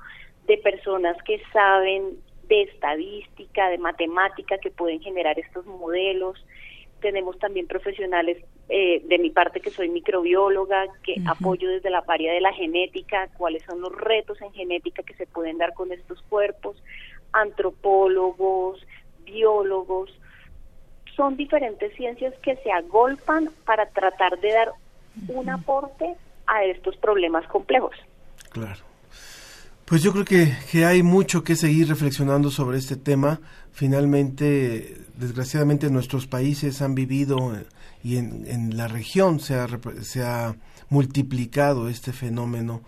de personas que saben de estadística, de matemática, que pueden generar estos modelos. Tenemos también profesionales eh, de mi parte que soy microbióloga, que apoyo desde la paria de la genética, cuáles son los retos en genética que se pueden dar con estos cuerpos, antropólogos, biólogos, son diferentes ciencias que se agolpan para tratar de dar un aporte a estos problemas complejos. Claro. Pues yo creo que, que, hay mucho que seguir reflexionando sobre este tema. Finalmente, desgraciadamente, nuestros países han vivido eh, y en, en la región se ha, se ha multiplicado este fenómeno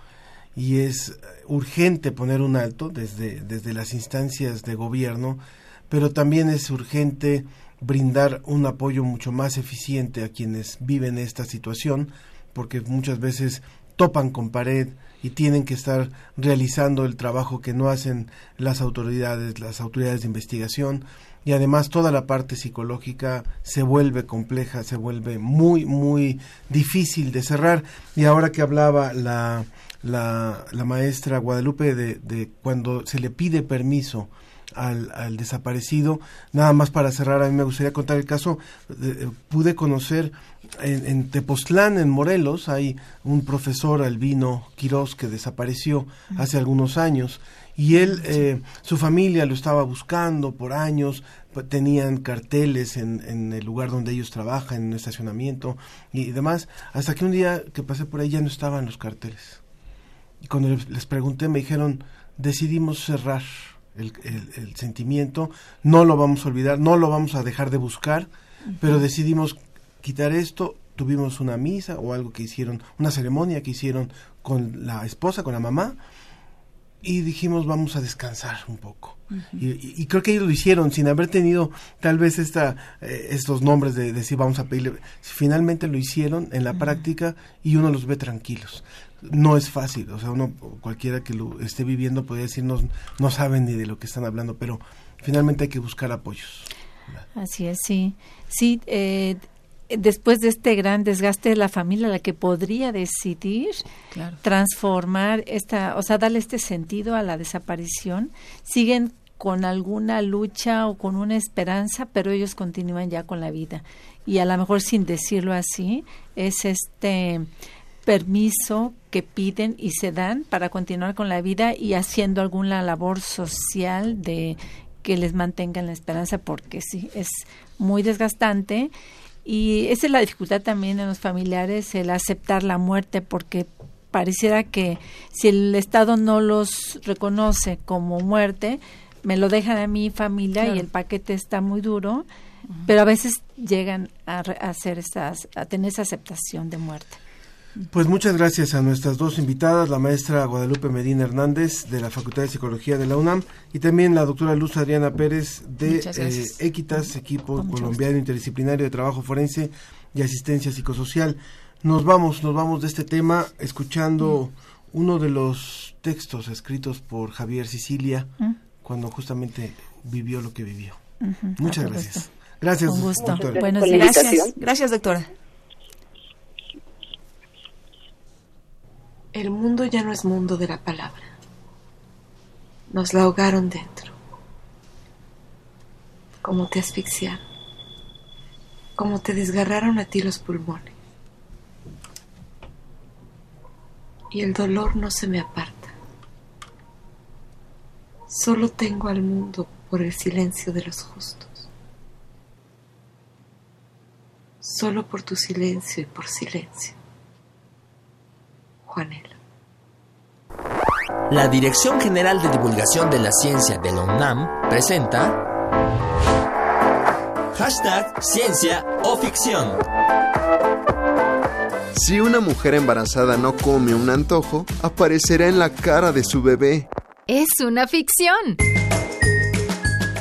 y es urgente poner un alto desde, desde las instancias de gobierno, pero también es urgente brindar un apoyo mucho más eficiente a quienes viven esta situación, porque muchas veces topan con pared y tienen que estar realizando el trabajo que no hacen las autoridades, las autoridades de investigación, y además toda la parte psicológica se vuelve compleja, se vuelve muy, muy difícil de cerrar. Y ahora que hablaba la, la, la maestra Guadalupe de, de cuando se le pide permiso al, al, desaparecido. Nada más para cerrar, a mí me gustaría contar el caso. Eh, pude conocer en, en, Tepoztlán, en Morelos, hay un profesor albino Quirós que desapareció hace algunos años y él, eh, su familia lo estaba buscando por años, tenían carteles en, en, el lugar donde ellos trabajan, en un estacionamiento y demás, hasta que un día que pasé por ahí ya no estaban los carteles. Y cuando les pregunté me dijeron, decidimos cerrar el, el, el, sentimiento, no lo vamos a olvidar, no lo vamos a dejar de buscar, uh -huh. pero decidimos quitar esto, tuvimos una misa o algo que hicieron, una ceremonia que hicieron con la esposa, con la mamá, y dijimos vamos a descansar un poco. Uh -huh. y, y, creo que ellos lo hicieron sin haber tenido tal vez esta, eh, estos nombres de decir vamos a pedirle. Finalmente lo hicieron en la uh -huh. práctica y uno los ve tranquilos. No es fácil, o sea, uno cualquiera que lo esté viviendo puede decir no, no saben ni de lo que están hablando, pero finalmente hay que buscar apoyos. Así es, sí. Sí, eh, después de este gran desgaste de la familia, la que podría decidir claro. transformar esta, o sea, darle este sentido a la desaparición, siguen con alguna lucha o con una esperanza, pero ellos continúan ya con la vida. Y a lo mejor sin decirlo así, es este permiso que piden y se dan para continuar con la vida y haciendo alguna labor social de que les mantengan la esperanza porque sí es muy desgastante y esa es la dificultad también en los familiares, el aceptar la muerte, porque pareciera que si el Estado no los reconoce como muerte, me lo dejan a mi familia claro. y el paquete está muy duro, uh -huh. pero a veces llegan a, a, hacer esas, a tener esa aceptación de muerte. Pues muchas gracias a nuestras dos invitadas, la maestra Guadalupe Medina Hernández de la Facultad de Psicología de la UNAM y también la doctora Luz Adriana Pérez de eh, Equitas, equipo Con colombiano interdisciplinario de trabajo forense y asistencia psicosocial. Nos vamos, nos vamos de este tema escuchando mm. uno de los textos escritos por Javier Sicilia mm. cuando justamente vivió lo que vivió. Uh -huh. Muchas gracias. Gracias, Un gusto. doctora. Buenos días. Gracias, gracias doctora. El mundo ya no es mundo de la palabra. Nos la ahogaron dentro. Como te asfixiaron. Como te desgarraron a ti los pulmones. Y el dolor no se me aparta. Solo tengo al mundo por el silencio de los justos. Solo por tu silencio y por silencio. La Dirección General de Divulgación de la Ciencia de la UNAM presenta Hashtag Ciencia o Ficción. Si una mujer embarazada no come un antojo, aparecerá en la cara de su bebé. Es una ficción.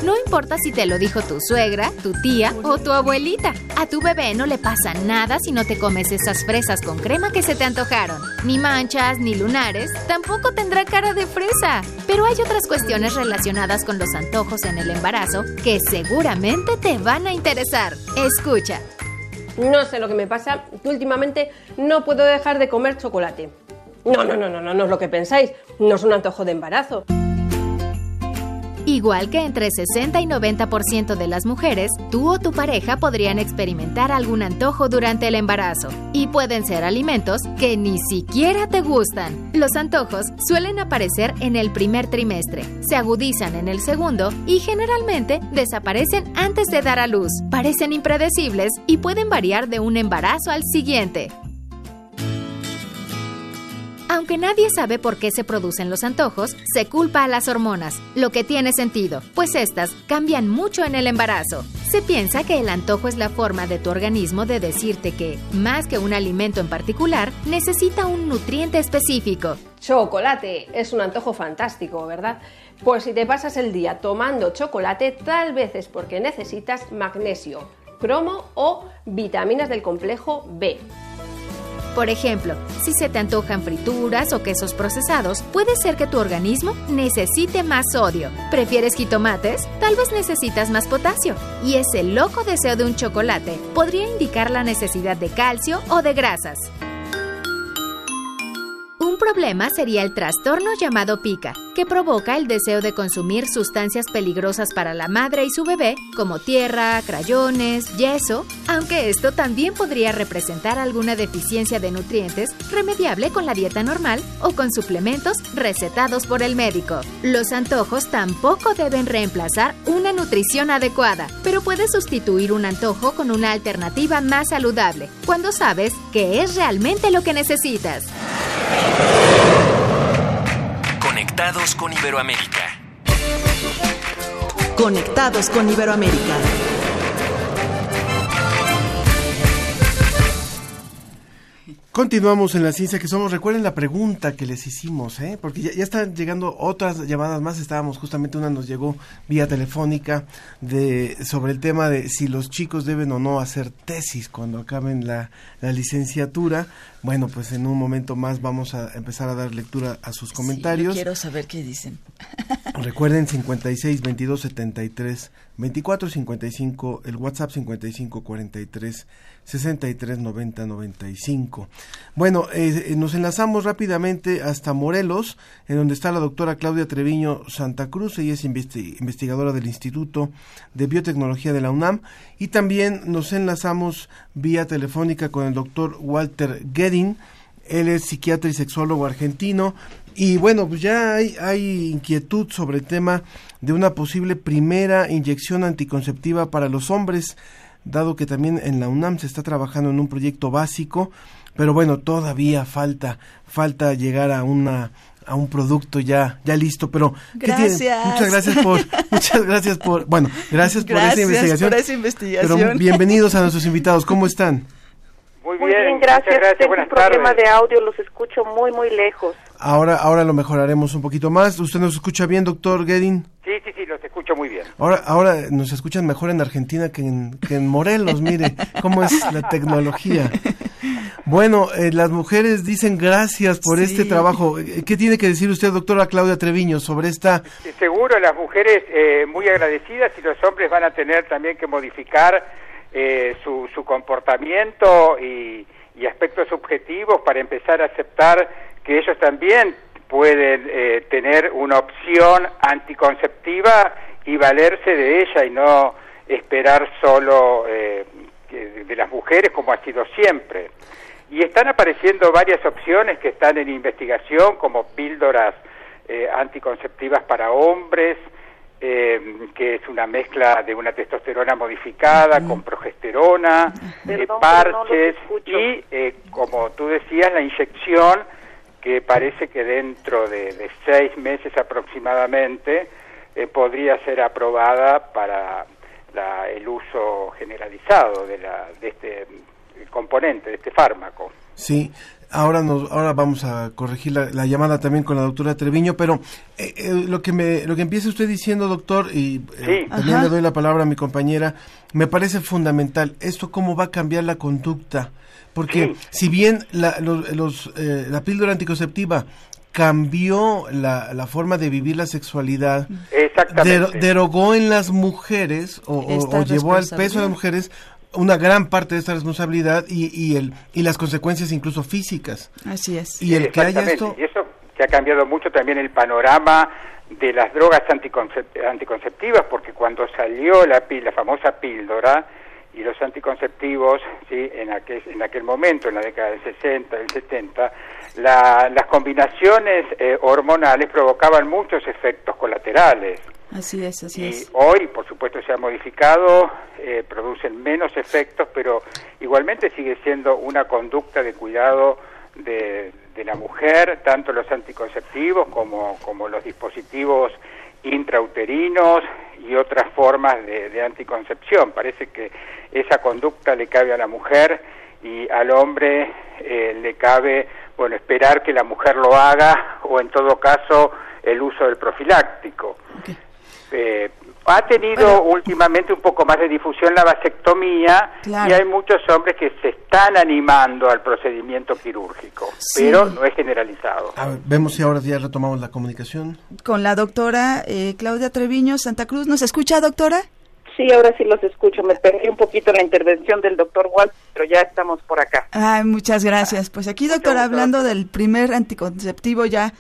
No importa si te lo dijo tu suegra, tu tía o tu abuelita. A tu bebé no le pasa nada si no te comes esas fresas con crema que se te antojaron. Ni manchas, ni lunares, tampoco tendrá cara de fresa. Pero hay otras cuestiones relacionadas con los antojos en el embarazo que seguramente te van a interesar. Escucha. No sé lo que me pasa, que últimamente no puedo dejar de comer chocolate. No, no, no, no, no, no es lo que pensáis, no es un antojo de embarazo. Igual que entre 60 y 90% de las mujeres, tú o tu pareja podrían experimentar algún antojo durante el embarazo. Y pueden ser alimentos que ni siquiera te gustan. Los antojos suelen aparecer en el primer trimestre, se agudizan en el segundo y generalmente desaparecen antes de dar a luz. Parecen impredecibles y pueden variar de un embarazo al siguiente. Aunque nadie sabe por qué se producen los antojos, se culpa a las hormonas, lo que tiene sentido, pues estas cambian mucho en el embarazo. Se piensa que el antojo es la forma de tu organismo de decirte que, más que un alimento en particular, necesita un nutriente específico. Chocolate es un antojo fantástico, ¿verdad? Pues si te pasas el día tomando chocolate, tal vez es porque necesitas magnesio, cromo o vitaminas del complejo B. Por ejemplo, si se te antojan frituras o quesos procesados, puede ser que tu organismo necesite más sodio. ¿Prefieres jitomates? Tal vez necesitas más potasio. Y ese loco deseo de un chocolate podría indicar la necesidad de calcio o de grasas. Problema sería el trastorno llamado pica, que provoca el deseo de consumir sustancias peligrosas para la madre y su bebé, como tierra, crayones, yeso, aunque esto también podría representar alguna deficiencia de nutrientes remediable con la dieta normal o con suplementos recetados por el médico. Los antojos tampoco deben reemplazar una nutrición adecuada, pero puedes sustituir un antojo con una alternativa más saludable, cuando sabes que es realmente lo que necesitas. Conectados con Iberoamérica. Conectados con Iberoamérica. Continuamos en la ciencia que somos. Recuerden la pregunta que les hicimos, ¿eh? porque ya, ya, están llegando otras llamadas más. Estábamos justamente una nos llegó vía telefónica de sobre el tema de si los chicos deben o no hacer tesis cuando acaben la, la licenciatura. Bueno, pues en un momento más vamos a empezar a dar lectura a sus comentarios. Sí, quiero saber qué dicen. Recuerden 56 22 73 24 55 el WhatsApp 55 43 63 90 95. Bueno, eh, nos enlazamos rápidamente hasta Morelos, en donde está la doctora Claudia Treviño Santa Cruz, ella es investigadora del Instituto de Biotecnología de la UNAM, y también nos enlazamos vía telefónica con el doctor Walter Gedin, él es psiquiatra y sexólogo argentino, y bueno, pues ya hay, hay inquietud sobre el tema de una posible primera inyección anticonceptiva para los hombres dado que también en la UNAM se está trabajando en un proyecto básico, pero bueno, todavía falta falta llegar a una a un producto ya ya listo, pero gracias. muchas gracias por muchas gracias por bueno, gracias, por esa investigación. Por esa investigación. Pero bienvenidos a nuestros invitados, ¿cómo están? Muy bien, muy bien gracias. gracias. Tengo un problema de audio, los escucho muy muy lejos. Ahora ahora lo mejoraremos un poquito más. ¿Usted nos escucha bien, doctor Gedin? Sí, sí, sí, los escucho muy bien. Ahora, ahora nos escuchan mejor en Argentina que en, que en Morelos, mire cómo es la tecnología. Bueno, eh, las mujeres dicen gracias por sí. este trabajo. ¿Qué tiene que decir usted, doctora Claudia Treviño, sobre esta... Seguro las mujeres eh, muy agradecidas y los hombres van a tener también que modificar eh, su, su comportamiento y, y aspectos subjetivos para empezar a aceptar que ellos también pueden eh, tener una opción anticonceptiva y valerse de ella y no esperar solo eh, de las mujeres como ha sido siempre. Y están apareciendo varias opciones que están en investigación como píldoras eh, anticonceptivas para hombres, eh, que es una mezcla de una testosterona modificada mm. con progesterona, Perdón, parches no y, como tú decías, la inyección que parece que dentro de, de seis meses aproximadamente eh, podría ser aprobada para la, el uso generalizado de, la, de este componente, de este fármaco. Sí, Ahora nos, ahora vamos a corregir la, llamada también con la doctora Treviño, pero eh, eh, lo que me, lo que empieza usted diciendo, doctor, y eh, también le doy la palabra a mi compañera, me parece fundamental. Esto cómo va a cambiar la conducta, porque si bien la, los, la píldora anticonceptiva cambió la, la, forma de vivir la sexualidad, derogó en las mujeres o, o llevó al peso de las mujeres una gran parte de esta responsabilidad y, y, el, y las consecuencias incluso físicas. Así es. Y el que haya esto... Y eso que ha cambiado mucho también el panorama de las drogas anticonceptivas, porque cuando salió la, la famosa píldora y los anticonceptivos, sí, en aquel, en aquel momento, en la década del 60, del 70, la, las combinaciones eh, hormonales provocaban muchos efectos colaterales. Así es, así y Hoy, por supuesto, se ha modificado, eh, producen menos efectos, pero igualmente sigue siendo una conducta de cuidado de, la mujer, tanto los anticonceptivos como, como los dispositivos intrauterinos y otras formas de, anticoncepción. Parece que esa conducta le cabe a la mujer y al hombre eh, le cabe, bueno, esperar que la mujer lo haga o en todo caso el uso del profiláctico. Eh, ha tenido últimamente un poco más de difusión la vasectomía y hay muchos hombres que se están animando al procedimiento quirúrgico, pero no es generalizado. vemos si ahora ya retomamos la comunicación. Con la doctora eh, Claudia Treviño, Santa Cruz. ¿Nos escucha, doctora? Sí, ahora sí los escucho. Me perdí un poquito la intervención del doctor Walt, pero ya estamos por acá. Ay, muchas gracias. Pues aquí, doctora, hablando del primer anticonceptivo ya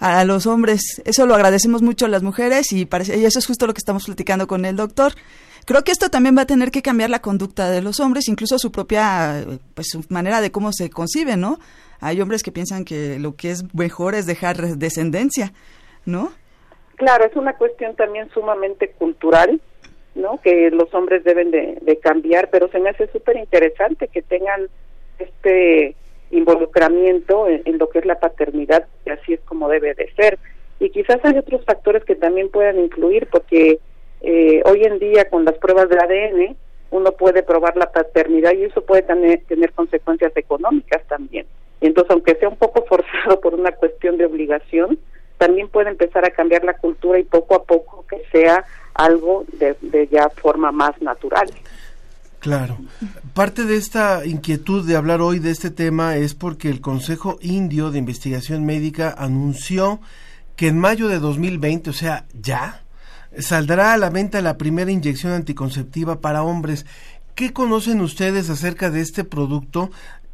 a los hombres. Eso lo agradecemos mucho a las mujeres y, parece, y eso es justo lo que estamos platicando con el doctor. Creo que esto también va a tener que cambiar la conducta de los hombres, incluso su propia, pues su manera de cómo se concibe, ¿no? Hay hombres que piensan que lo que es mejor es dejar descendencia, ¿no? Claro, es una cuestión también sumamente cultural, ¿no? Que los hombres deben de, de cambiar, pero se me hace súper interesante que tengan este involucramiento en, lo que es la paternidad, y así es como debe de ser. Y quizás hay otros factores que también puedan incluir, porque eh, hoy en día con las pruebas de ADN uno puede probar la paternidad y eso puede tener, tener consecuencias económicas también. Y entonces, aunque sea un poco forzado por una cuestión de obligación, también puede empezar a cambiar la cultura y poco a poco que sea algo de, de ya forma más natural. Claro. Parte de esta inquietud de hablar hoy de este tema es porque el Consejo Indio de Investigación Médica anunció que en mayo de 2020, o sea, ya, saldrá a la venta la primera inyección anticonceptiva para hombres. ¿Qué conocen ustedes acerca de este producto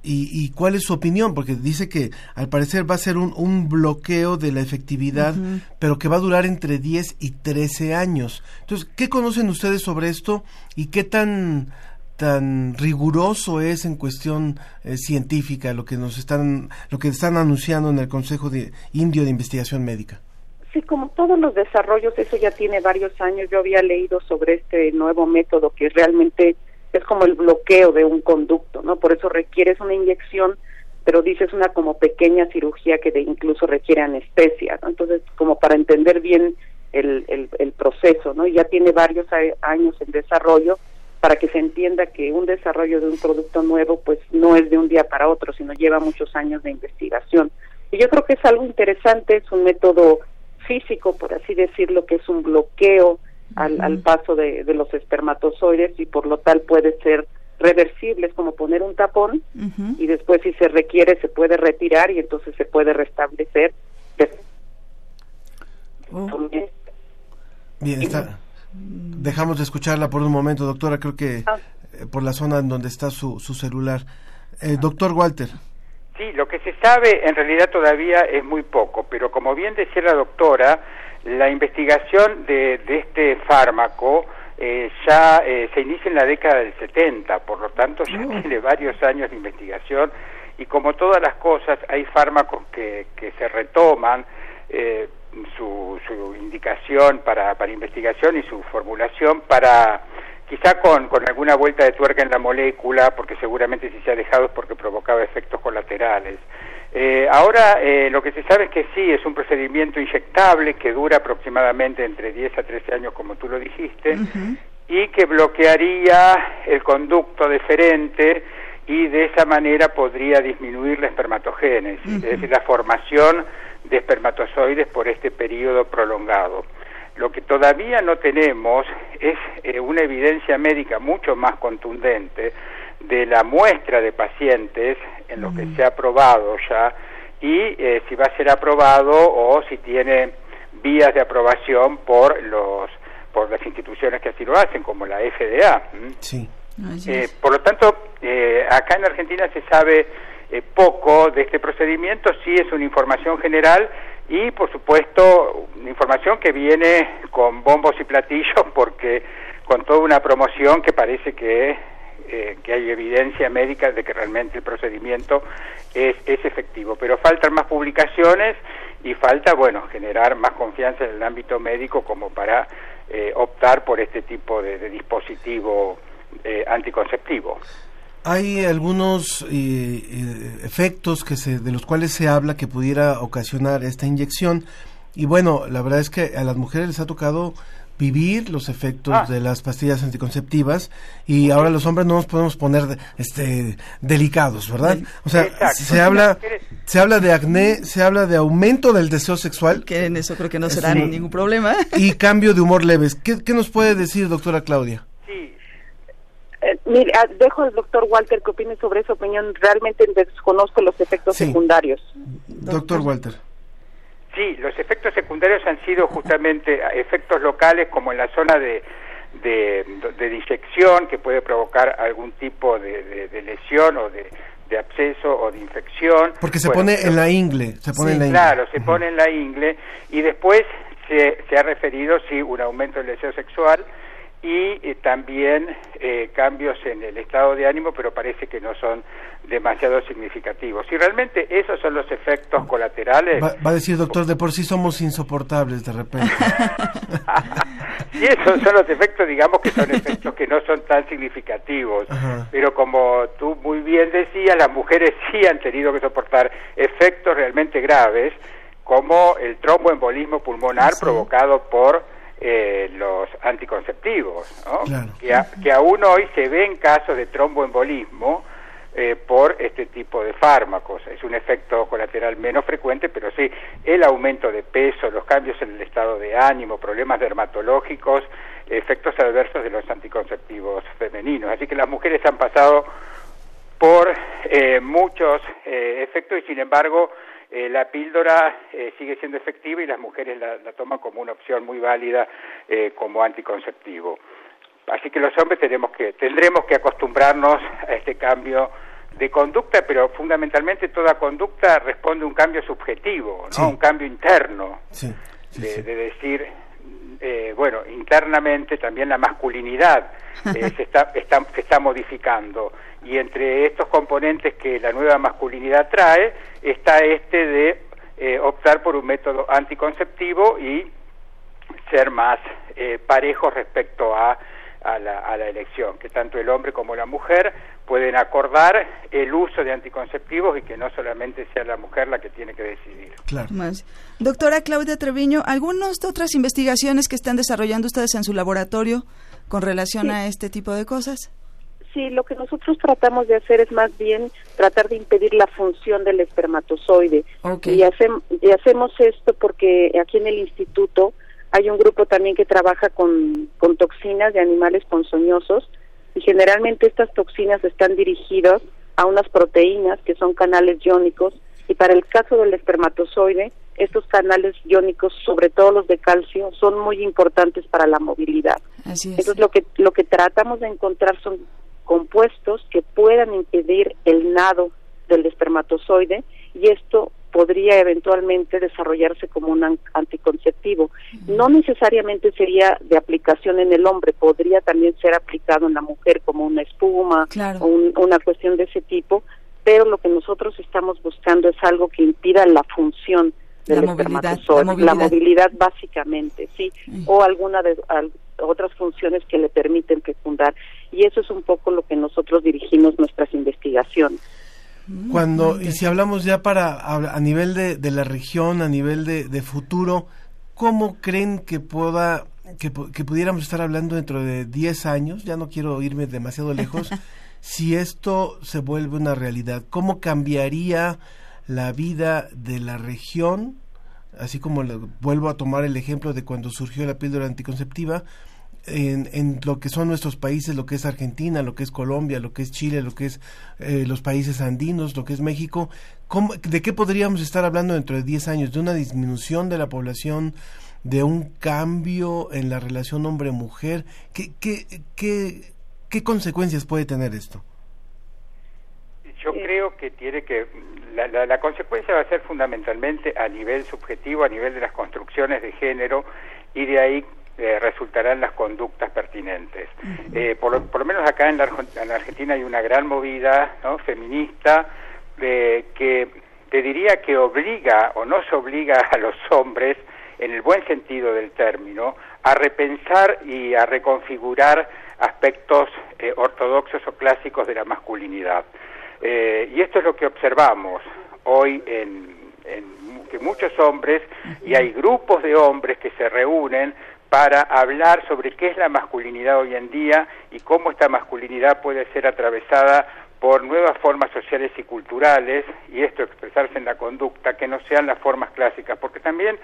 y, cuál es su opinión? Porque dice que al parecer va a ser un, bloqueo de la efectividad, pero que va a durar entre 10 y 13 años. Entonces, ¿qué conocen ustedes sobre esto y qué tan tan riguroso es en cuestión eh, científica lo que nos están lo que están anunciando en el Consejo de Indio de Investigación Médica. Sí, como todos los desarrollos, eso ya tiene varios años. Yo había leído sobre este nuevo método que realmente es como el bloqueo de un conducto, ¿no? Por eso requieres una inyección, pero dices una como pequeña cirugía que de incluso requiere anestesia, ¿no? Entonces, como para entender bien el, el, proceso, ¿no? Ya tiene varios años en desarrollo para que se entienda que un desarrollo de un producto nuevo pues no es de un día para otro, sino lleva muchos años de investigación. Y yo creo que es algo interesante, es un método físico, por así decirlo, que es un bloqueo al, al paso de, de, los espermatozoides y por lo tal puede ser reversible, es como poner un tapón y después si se requiere se puede retirar y entonces se puede restablecer. Oh. Bien, está, Dejamos de escucharla por un momento, doctora, creo que ah. eh, por la zona en donde está su, su celular. Eh, doctor Walter. Sí, lo que se sabe en realidad todavía es muy poco, pero como bien decía la doctora, la investigación de, de este fármaco eh, ya se inicia en la década del 70, por lo tanto ya oh. tiene varios años de investigación y como todas las cosas hay fármacos que, que se retoman, eh, su, su indicación para, para investigación y su formulación para quizá con, con alguna vuelta de tuerca en la molécula, porque seguramente si se ha dejado es porque provocaba efectos colaterales. Eh, ahora eh, lo que se sabe es que sí, es un procedimiento inyectable que dura aproximadamente entre 10 a 13 años, como tú lo dijiste, y que bloquearía el conducto deferente y de esa manera podría disminuir la espermatogénesis, es decir, la formación de espermatozoides por este periodo prolongado. Lo que todavía no tenemos es eh, una evidencia médica mucho más contundente de la muestra de pacientes en los que se ha probado ya y eh, si va a ser aprobado o si tiene vías de aprobación por los por las instituciones que así lo hacen como la FDA. Sí. Eh, por lo tanto, eh, acá en Argentina se sabe eh, poco de este procedimiento, sí es una información general y, por supuesto, una información que viene con bombos y platillos porque con toda una promoción que parece que, eh, que hay evidencia médica de que realmente el procedimiento es, es efectivo. Pero faltan más publicaciones y falta, bueno, generar más confianza en el ámbito médico como para eh, optar por este tipo de, de dispositivo eh, anticonceptivo. Hay algunos eh, eh, efectos que se, de los cuales se habla que pudiera ocasionar esta inyección. Y bueno, la verdad es que a las mujeres les ha tocado vivir los efectos Ah. de las pastillas anticonceptivas y ahora los hombres no nos podemos poner este delicados, ¿verdad? O sea, Exacto. se habla se habla de acné, se habla de aumento del deseo sexual. Que en eso creo que no será Sí. ningún problema. Y cambio de humor leves. ¿Qué, qué nos puede decir, doctora Claudia? Eh, mire, ah, dejo al doctor Walter que opine sobre esa opinión. Realmente desconozco los efectos Sí. secundarios. Doctor Walter. Sí, los efectos secundarios han sido justamente efectos locales como en la zona de, de, de disección que puede provocar algún tipo de, de- de lesión o de, de absceso o de infección. Porque se Bueno, pone en la ingle, se pone en la ingle. Claro, se pone en la ingle y después se, se ha referido, sí, un aumento del deseo sexual y eh, también eh, cambios en el estado de ánimo, pero parece que no son demasiado significativos. Si realmente esos son los efectos colaterales, Va, va a decir, doctor, de por sí somos insoportables de repente. si esos son los efectos, digamos que son efectos que no son tan significativos. Ajá. Pero como tú muy bien decías, las mujeres sí han tenido que soportar efectos realmente graves, como el tromboembolismo pulmonar provocado por eh, los anticonceptivos, ¿no? Claro. que, a- que aún hoy se ven casos de tromboembolismo eh, por este tipo de fármacos. Es un efecto colateral menos frecuente, pero sí, el aumento de peso, los cambios en el estado de ánimo, problemas dermatológicos, efectos adversos de los anticonceptivos femeninos. Así que las mujeres han pasado por eh, muchos eh, efectos y sin embargo eh, la píldora eh, sigue siendo efectiva y las mujeres la, la toman como una opción muy válida eh, como anticonceptivo. Así que los hombres tenemos que tendremos que acostumbrarnos a este cambio de conducta, pero fundamentalmente toda conducta responde a un cambio subjetivo, ¿no? Sí. Un cambio interno Sí. de, de decir, eh, bueno, internamente también la masculinidad eh, se, está, está- se está modificando. Y entre estos componentes que la nueva masculinidad trae está este de eh, optar por un método anticonceptivo y ser más eh, parejos respecto a, a, la, a la elección, que tanto el hombre como la mujer pueden acordar el uso de anticonceptivos y que no solamente sea la mujer la que tiene que decidir. Claro. Más. Doctora Claudia Treviño, ¿algunas otras investigaciones que están desarrollando ustedes en su laboratorio con relación Sí. a este tipo de cosas? Sí, lo que nosotros tratamos de hacer es más bien tratar de impedir la función del espermatozoide. Y, hacem- y hacemos esto porque aquí en el instituto hay un grupo también que trabaja con, con toxinas de animales ponzoñosos y generalmente estas toxinas están dirigidas a unas proteínas que son canales iónicos y para el caso del espermatozoide estos canales iónicos, sobre todo los de calcio, son muy importantes para la movilidad. Así es. Entonces lo que lo que tratamos de encontrar son compuestos que puedan impedir el nado del espermatozoide y esto podría eventualmente desarrollarse como un an- anticonceptivo. No necesariamente sería de aplicación en el hombre, podría también ser aplicado en la mujer como una espuma Claro. o un- una cuestión de ese tipo, pero lo que nosotros estamos buscando es algo que impida la función del La movilidad, espermatozoide, la movilidad. movilidad básicamente, sí, o alguna de otras funciones que le permiten fecundar. Y eso es un poco lo que nosotros dirigimos nuestras investigaciones. Cuando, y si hablamos ya para a, a nivel de, de la región, a nivel de, de futuro, ¿cómo creen que pueda que, que pudiéramos estar hablando dentro de 10 años? Ya no quiero irme demasiado lejos. si esto se vuelve una realidad? ¿Cómo cambiaría la vida de la región? Así como vuelvo a tomar el ejemplo de cuando surgió la píldora anticonceptiva, en, en, lo que son nuestros países, lo que es Argentina, lo que es Colombia, lo que es Chile, lo que es eh, los países andinos, lo que es México, ¿de qué podríamos estar hablando dentro de 10 años? ¿De una disminución de la población? ¿De un cambio en la relación hombre-mujer? ¿Qué, qué, qué, ¿Qué consecuencias puede tener esto? Yo creo que tiene que la, la, la, consecuencia va a ser fundamentalmente a nivel subjetivo, a nivel de las construcciones de género y de ahí eh, resultarán las conductas pertinentes. eh, por, lo, por, lo, menos acá en la, en la, Argentina hay una gran movida ¿no? feminista de, que te diría que obliga o nos obliga a los hombres, en el buen sentido del término, a repensar y a reconfigurar aspectos eh, ortodoxos o clásicos de la masculinidad. Eh, y esto es lo que observamos hoy en, en, que muchos hombres, y hay grupos de hombres que se reúnen para hablar sobre qué es la masculinidad hoy en día y cómo esta masculinidad puede ser atravesada por nuevas formas sociales y culturales, y esto expresarse en la conducta, que no sean las formas clásicas, porque también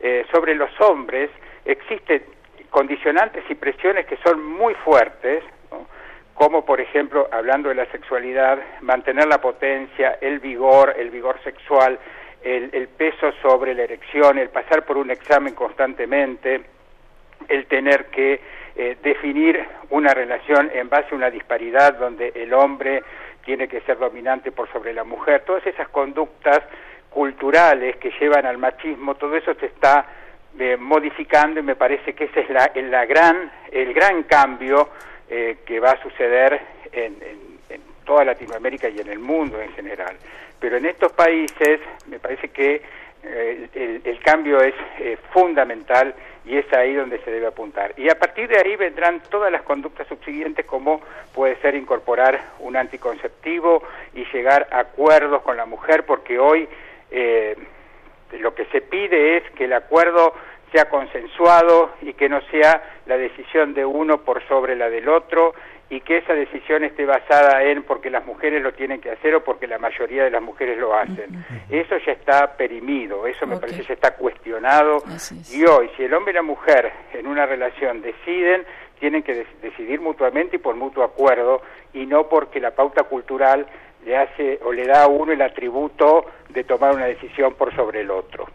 eh, sobre los hombres existen condicionantes y presiones que son muy fuertes. Como por ejemplo, hablando de la sexualidad, mantener la potencia, el vigor, el vigor sexual, el, el peso sobre la erección, el pasar por un examen constantemente, el tener que eh, definir una relación en base a una disparidad donde el hombre tiene que ser dominante por sobre la mujer, todas esas conductas culturales que llevan al machismo, todo eso se está eh, modificando y me parece que ese es la, la gran, el gran cambio eh, que va a suceder en, en, en, toda Latinoamérica y en el mundo en general. Pero en estos países me parece que eh, el, el, cambio es eh, fundamental y es ahí donde se debe apuntar. Y a partir de ahí vendrán todas las conductas subsiguientes como puede ser incorporar un anticonceptivo y llegar a acuerdos con la mujer, porque hoy eh, lo que se pide es que el acuerdo sea consensuado y que no sea la decisión de uno por sobre la del otro y que esa decisión esté basada en porque las mujeres lo tienen que hacer o porque la mayoría de las mujeres lo hacen. Uh -huh. Eso ya está perimido, eso me okay. parece ya está cuestionado y hoy si el hombre y la mujer en una relación deciden, tienen que de decidir mutuamente y por mutuo acuerdo y no porque la pauta cultural le hace o le da a uno el atributo de tomar una decisión por sobre el otro.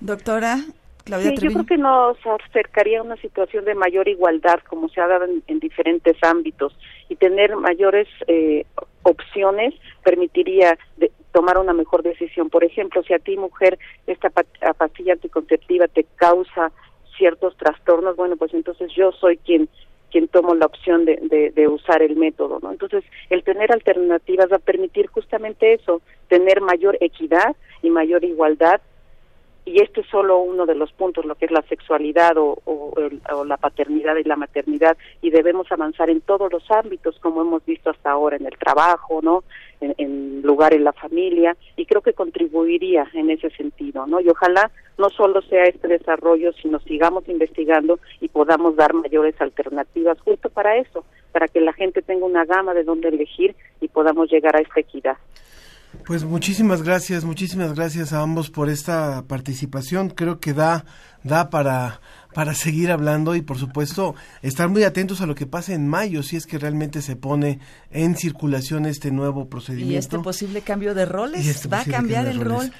Doctora, Claudia sí, yo creo que nos acercaría a una situación de mayor igualdad, como se ha dado en, en diferentes ámbitos, y tener mayores eh, opciones permitiría de, tomar una mejor decisión. Por ejemplo, si a ti, mujer, esta pastilla anticonceptiva te causa ciertos trastornos, bueno, pues entonces yo soy quien quien tomo la opción de, de, de, usar el método, ¿no? Entonces, el tener alternativas va a permitir justamente eso, tener mayor equidad y mayor igualdad y este es solo uno de los puntos, lo que es la sexualidad o, o, el, o, la paternidad y la maternidad, y debemos avanzar en todos los ámbitos, como hemos visto hasta ahora, en el trabajo, ¿no? En, en lugar en la familia, y creo que contribuiría en ese sentido, ¿no? Y ojalá no solo sea este desarrollo, sino sigamos investigando y podamos dar mayores alternativas justo para eso, para que la gente tenga una gama de dónde elegir y podamos llegar a esta equidad. Pues muchísimas gracias, muchísimas gracias a ambos por esta participación. Creo que da da para para seguir hablando y por supuesto estar muy atentos a lo que pase en mayo si es que realmente se pone en circulación este nuevo procedimiento. Y este posible cambio de roles este va a cambiar el rol.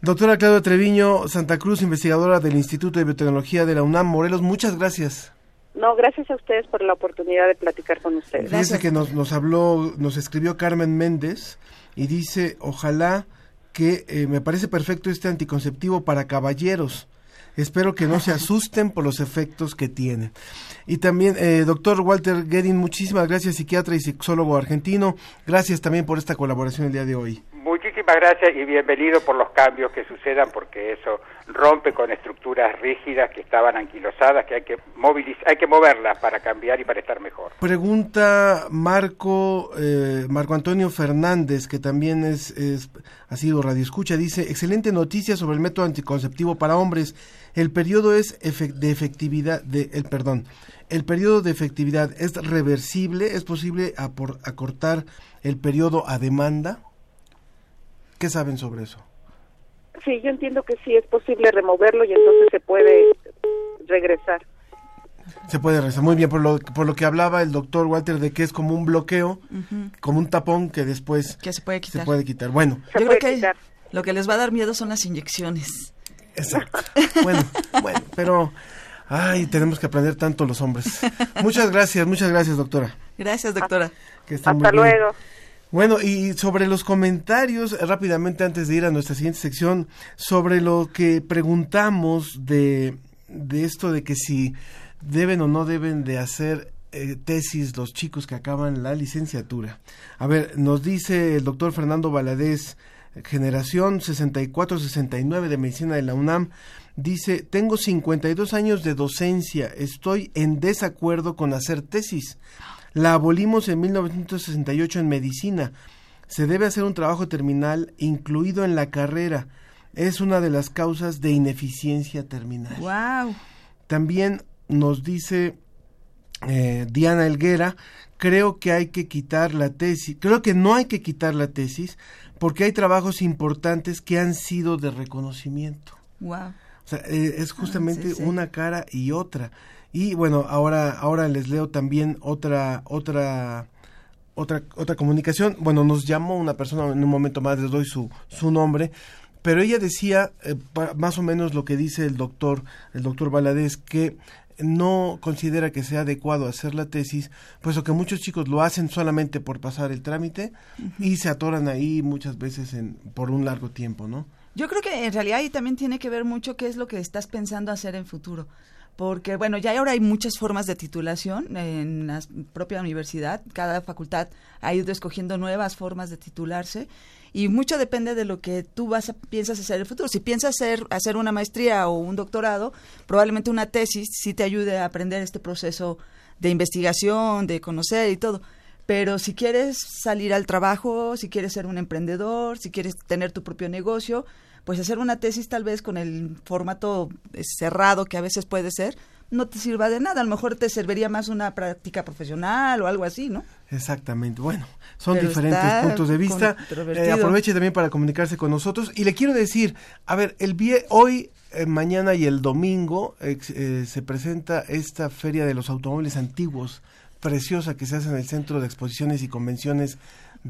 Doctora Claudia Treviño Santa Cruz, investigadora del Instituto de Biotecnología de la UNAM Morelos, muchas gracias. No, gracias a ustedes por la oportunidad de platicar con ustedes. Fíjese que nos, nos habló, nos escribió Carmen Méndez y dice, ojalá que eh, me parece perfecto este anticonceptivo para caballeros. Espero que no se asusten por los efectos que tiene. Y también, eh, doctor Walter Guerin, muchísimas gracias, psiquiatra y sexólogo argentino. Gracias también por esta colaboración el día de hoy. Muchísimas gracias y bienvenido por los cambios que sucedan porque eso rompe con estructuras rígidas que estaban anquilosadas, que hay que movilizar, hay que moverlas para cambiar y para estar mejor. Pregunta Marco eh, Marco Antonio Fernández, que también es, es ha sido radioescucha, dice, excelente noticia sobre el método anticonceptivo para hombres. El periodo es de efectividad, de, el perdón, el periodo de efectividad es reversible, es posible acortar el periodo a demanda. ¿Qué saben sobre eso? Sí, yo entiendo que sí es posible removerlo y entonces se puede regresar. Se puede rezar muy bien por lo, por lo que hablaba el doctor Walter de que es como un bloqueo, como un tapón que después Que se puede quitar. se puede quitar. Bueno, Yo creo que lo que les va a dar miedo son las inyecciones. Exacto. Bueno, bueno, pero ay, tenemos que aprender tanto los hombres. Muchas gracias, muchas gracias, doctora. Gracias, doctora. Que Hasta bien. Bueno, y sobre los comentarios, rápidamente antes de ir a nuestra siguiente sección, sobre lo que preguntamos de, de esto de que si deben o no deben de hacer eh, tesis los chicos que acaban la licenciatura. A ver, nos dice el doctor Fernando Valadez, generación 64-69 de medicina de la UNAM, dice, tengo 52 años de docencia, estoy en desacuerdo con hacer tesis. La abolimos en 1968 en medicina. Se debe hacer un trabajo terminal incluido en la carrera. Es una de las causas de ineficiencia terminal. Wow. También nos dice eh, Diana Elguera, creo que hay que quitar la tesis, creo que no hay que quitar la tesis porque hay trabajos importantes que han sido de reconocimiento. Wow. O sea, eh, es justamente Ah, sí, sí. una cara y otra. Y bueno, ahora ahora les leo también otra otra otra otra comunicación. Bueno, nos llamó una persona en un momento más les doy su su nombre, pero ella decía eh, más o menos lo que dice el doctor el doctor Valadez que no considera que sea adecuado hacer la tesis, puesto que muchos chicos lo hacen solamente por pasar el trámite y se atoran ahí muchas veces en, por un largo tiempo, ¿no? Yo creo que en realidad ahí también tiene que ver mucho qué es lo que estás pensando hacer en futuro. Porque, bueno, ya ahora hay muchas formas de titulación en la propia universidad. Cada facultad ha ido escogiendo nuevas formas de titularse. Y mucho depende de lo que tú vas a, piensas hacer en el futuro. Si piensas hacer, hacer una maestría o un doctorado, probablemente una tesis sí te ayude a aprender este proceso de investigación, de conocer y todo. Pero si quieres salir al trabajo, si quieres ser un emprendedor, si quieres tener tu propio negocio, pues hacer una tesis tal vez con el formato eh, cerrado que a veces puede ser, no te sirva de nada. A lo mejor te serviría más una práctica profesional o algo así, ¿no? Exactamente. Bueno, son Pero diferentes puntos de vista. Eh, aproveche también para comunicarse con nosotros. Y le quiero decir, a ver, el vie hoy, eh, mañana y el domingo eh, se presenta esta Feria de los Automóviles Antiguos, preciosa, que se hace en el Centro de Exposiciones y Convenciones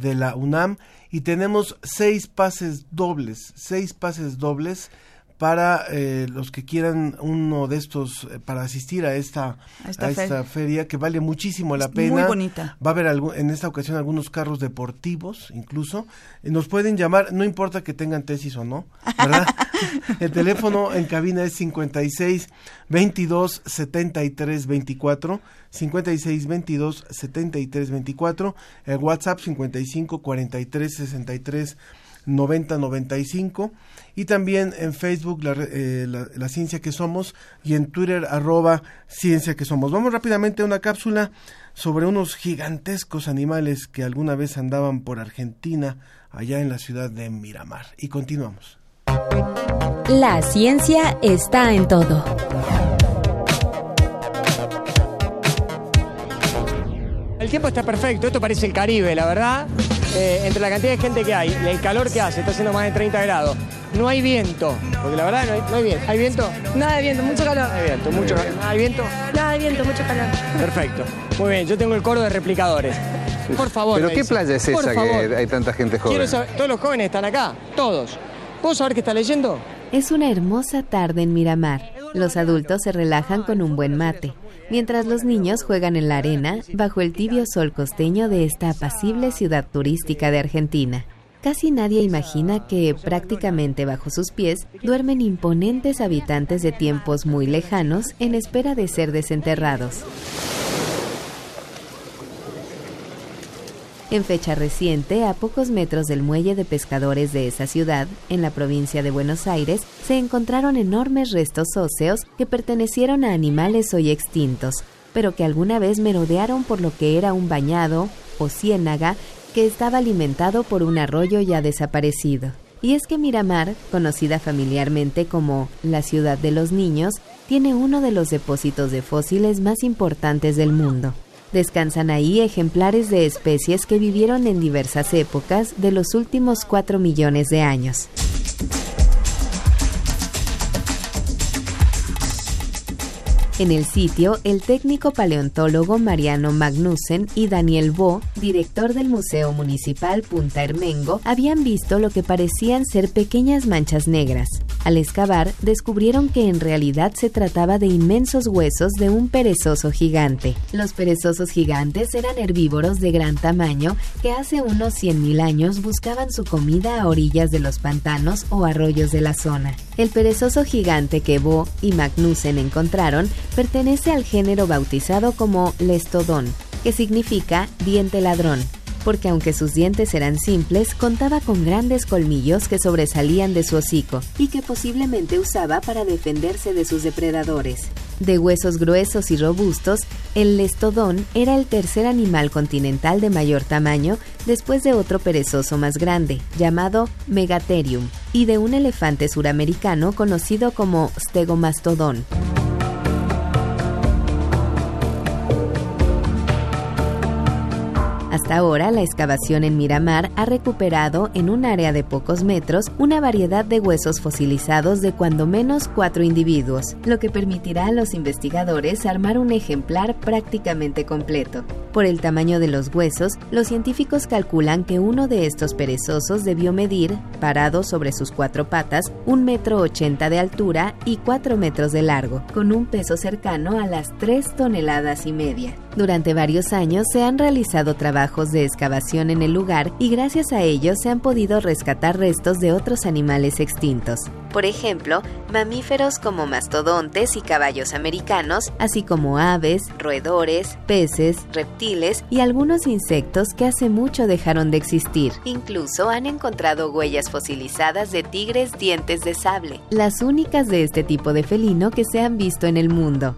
de la UNAM. Y tenemos seis pases dobles, seis pases dobles para eh, los que quieran uno de estos eh, para asistir a esta A esta a esta feria. que vale muchísimo la Es pena muy bonita. Va a haber en esta ocasión algunos carros deportivos, incluso. Eh, Nos pueden llamar, no importa que tengan tesis o no, ¿verdad? El teléfono en cabina es 56 22 73 24, 56 22 73 24, el WhatsApp 55 43 63 90 95 y también en Facebook la, eh, la, la ciencia que somos y en Twitter arroba ciencia que somos. Vamos rápidamente a una cápsula sobre unos gigantescos animales que alguna vez andaban por Argentina allá en la ciudad de Miramar y continuamos. La ciencia está en todo. El tiempo está perfecto, esto parece el Caribe, la verdad. Eh, entre la cantidad de gente que hay y el calor que hace, está haciendo más de 30 grados. No hay viento, porque la verdad no hay, no hay viento. ¿Hay viento? Nada de viento, mucho calor. Hay viento, mucho calor. ¿Hay viento? Nada de viento, mucho calor. Perfecto. Muy bien, yo tengo el coro de replicadores. Por favor. ¿Pero qué dice. playa es Por esa favor. que hay tanta gente joven? Quiero saber, todos los jóvenes están acá, todos. ¿Puedo saber qué está leyendo? Es una hermosa tarde en Miramar. Los adultos se relajan con un buen mate, mientras los niños juegan en la arena bajo el tibio sol costeño de esta apacible ciudad turística de Argentina. Casi nadie imagina que, prácticamente bajo sus pies, duermen imponentes habitantes de tiempos muy lejanos en espera de ser desenterrados. En fecha reciente, a pocos metros del muelle de pescadores de esa ciudad, en la provincia de Buenos Aires, se encontraron enormes restos óseos que pertenecieron a animales hoy extintos, pero que alguna vez merodearon por lo que era un bañado o ciénaga que estaba alimentado por un arroyo ya desaparecido. Y es que Miramar, conocida familiarmente como la ciudad de los niños, tiene uno de los depósitos de fósiles más importantes del mundo. Descansan ahí ejemplares de especies que vivieron en diversas épocas de los últimos 4 millones de años. En el sitio, el técnico paleontólogo Mariano Magnussen y Daniel Bo, director del Museo Municipal Punta Hermengo, habían visto lo que parecían ser pequeñas manchas negras. Al excavar, descubrieron que en realidad se trataba de inmensos huesos de un perezoso gigante. Los perezosos gigantes eran herbívoros de gran tamaño que hace unos 100.000 años buscaban su comida a orillas de los pantanos o arroyos de la zona. El perezoso gigante que Bo y Magnussen encontraron pertenece al género bautizado como Lestodon, que significa diente ladrón, porque aunque sus dientes eran simples, contaba con grandes colmillos que sobresalían de su hocico y que posiblemente usaba para defenderse de sus depredadores. De huesos gruesos y robustos, el lestodón era el tercer animal continental de mayor tamaño después de otro perezoso más grande, llamado Megatherium, y de un elefante suramericano conocido como Stegomastodon. Hasta ahora, la excavación en Miramar ha recuperado en un área de pocos metros una variedad de huesos fosilizados de cuando menos cuatro individuos, lo que permitirá a los investigadores armar un ejemplar prácticamente completo. Por el tamaño de los huesos, los científicos calculan que uno de estos perezosos debió medir, parado sobre sus cuatro patas, un metro ochenta de altura y cuatro metros de largo, con un peso cercano a las tres toneladas y media. Durante varios años se han realizado trabajos de excavación en el lugar y gracias a ellos se han podido rescatar restos de otros animales extintos. Por ejemplo, mamíferos como mastodontes y caballos americanos, así como aves, roedores, peces, reptiles y algunos insectos que hace mucho dejaron de existir. Incluso han encontrado huellas fosilizadas de tigres dientes de sable, las únicas de este tipo de felino que se han visto en el mundo.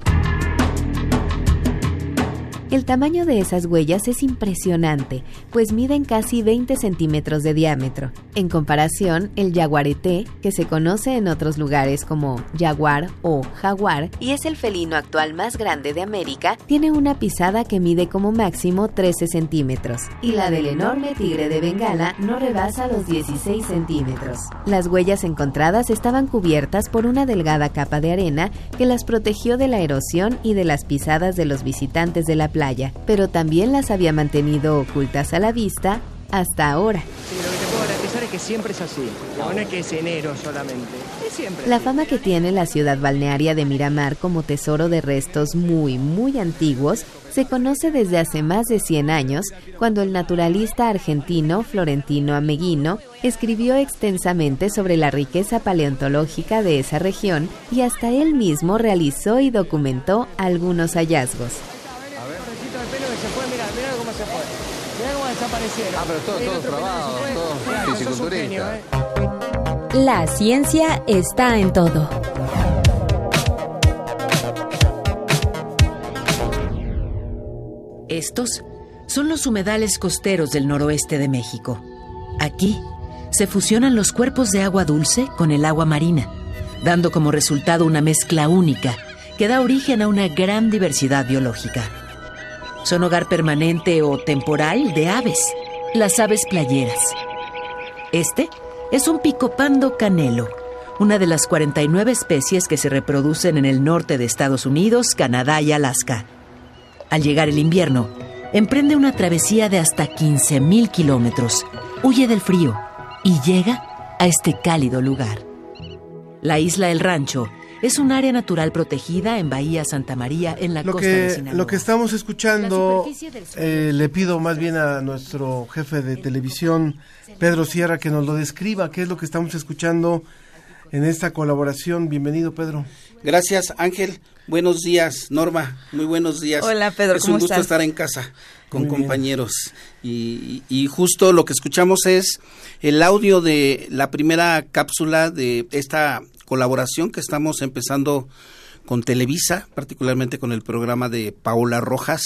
El tamaño de esas huellas es impresionante, pues miden casi 20 centímetros de diámetro. En comparación, el jaguarete, que se conoce en otros lugares como jaguar o jaguar, y es el felino actual más grande de América, tiene una pisada que mide como máximo 13 centímetros, y la del enorme tigre de Bengala no rebasa los 16 centímetros. Las huellas encontradas estaban cubiertas por una delgada capa de arena que las protegió de la erosión y de las pisadas de los visitantes de la playa playa, pero también las había mantenido ocultas a la vista hasta ahora. Sí, lo que te puedo garantizar es que siempre es así. No es que es enero solamente. Es siempre. La fama que tiene la ciudad balnearia de Miramar como tesoro de restos muy, muy antiguos se conoce desde hace más de 100 años, cuando el naturalista argentino Florentino Ameguino escribió extensamente sobre la riqueza paleontológica de esa región y hasta él mismo realizó y documentó algunos hallazgos. Ah, pero todos, todos probados, todos fisiculturistas. La ciencia está en todo. Estos son los humedales costeros del noroeste de México. Aquí se fusionan los cuerpos de agua dulce con el agua marina, dando como resultado una mezcla única que da origen a una gran diversidad biológica. Son hogar permanente o temporal de aves, las aves playeras. Este es un picopando canelo, una de las 49 especies que se reproducen en el norte de Estados Unidos, Canadá y Alaska. Al llegar el invierno, emprende una travesía de hasta 15.000 kilómetros, huye del frío y llega a este cálido lugar. La isla El Rancho es un área natural protegida en Bahía Santa María, en la lo costa que, de Sinaloa. Lo que estamos escuchando, superficie del suelo eh, le pido más bien a nuestro jefe de televisión, Pedro Sierra, que nos lo describa, qué es lo que estamos escuchando. en esta colaboración. Bienvenido, Pedro. Gracias, Ángel. Buenos días, Norma. Muy buenos días. Hola, Pedro. Es un gusto estar en casa con compañeros. Y, y, justo lo que escuchamos es el audio de la primera cápsula de esta colaboración que estamos empezando con Televisa, particularmente con el programa de Paola Rojas.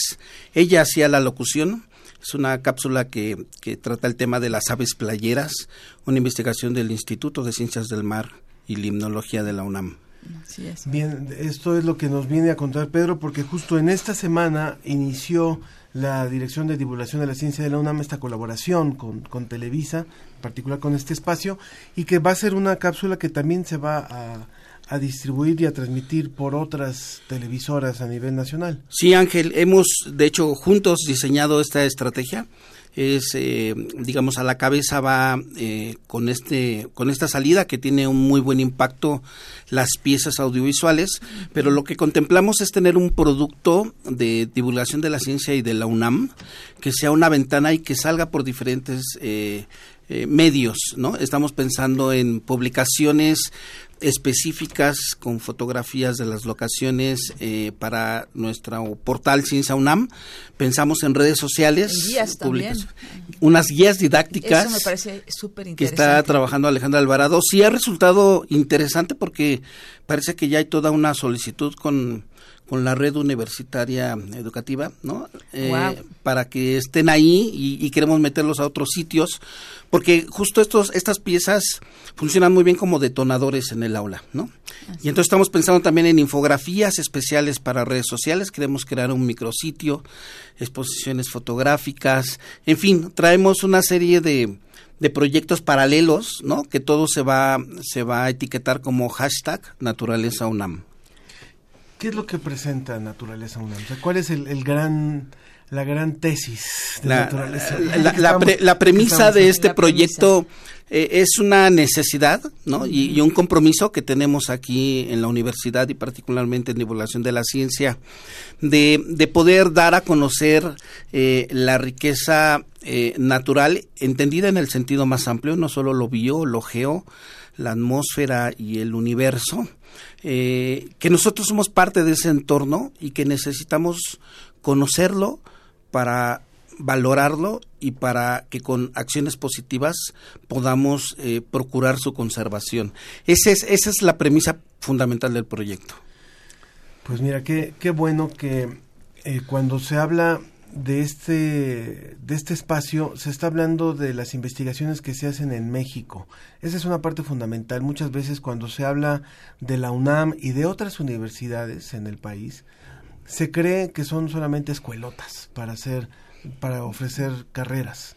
Ella hacía la locución. Es una cápsula que, que trata el tema de las aves playeras, una investigación del Instituto de Ciencias del Mar y Limnología de la UNAM. Bien, esto es lo que nos viene a contar Pedro, porque justo en esta semana inició la Dirección de Divulgación de la Ciencia de la UNAM esta colaboración con, con Televisa, en particular con este espacio, y que va a ser una cápsula que también se va a, a distribuir y a transmitir por otras televisoras a nivel nacional. Sí, Ángel, hemos de hecho juntos diseñado esta estrategia es eh, digamos a la cabeza va eh, con este con esta salida que tiene un muy buen impacto las piezas audiovisuales pero lo que contemplamos es tener un producto de divulgación de la ciencia y de la UNAM que sea una ventana y que salga por diferentes eh, medios, ¿no? Estamos pensando en publicaciones específicas con fotografías de las locaciones eh, para nuestro portal Ciencia UNAM. Pensamos en redes sociales, guías unas guías didácticas. Eso me parece súper interesante. Que está trabajando Alejandra Alvarado. Sí ha resultado interesante porque parece que ya hay toda una solicitud con con la red universitaria educativa, ¿no? Eh, para que estén ahí y, queremos meterlos a otros sitios, porque justo estos, estas piezas funcionan muy bien como detonadores en el aula, ¿no? Y entonces estamos pensando también en infografías especiales para redes sociales, queremos crear un micrositio, exposiciones fotográficas, en fin, traemos una serie de, de proyectos paralelos, ¿no? Que todo se va, se va a etiquetar como hashtag naturaleza UNAM. ¿Qué es lo que presenta Naturaleza UNAM? ¿Cuál es el, gran la gran tesis de la, naturaleza. La, premisa de este proyecto eh, es una necesidad ¿no? y, un compromiso que tenemos aquí en la universidad y particularmente en divulgación de la ciencia de, de poder dar a conocer eh, la riqueza eh, natural entendida en el sentido más amplio, no solo lo bio, lo geo, la atmósfera y el universo, eh, que nosotros somos parte de ese entorno y que necesitamos conocerlo para valorarlo y para que con acciones positivas podamos eh, procurar su conservación. Esa es, esa es la premisa fundamental del proyecto. Pues mira, qué, qué bueno que eh, cuando se habla de este, de este espacio se está hablando de las investigaciones que se hacen en México. Esa es una parte fundamental. Muchas veces cuando se habla de la UNAM y de otras universidades en el país, se cree que son solamente escuelotas para hacer para ofrecer carreras.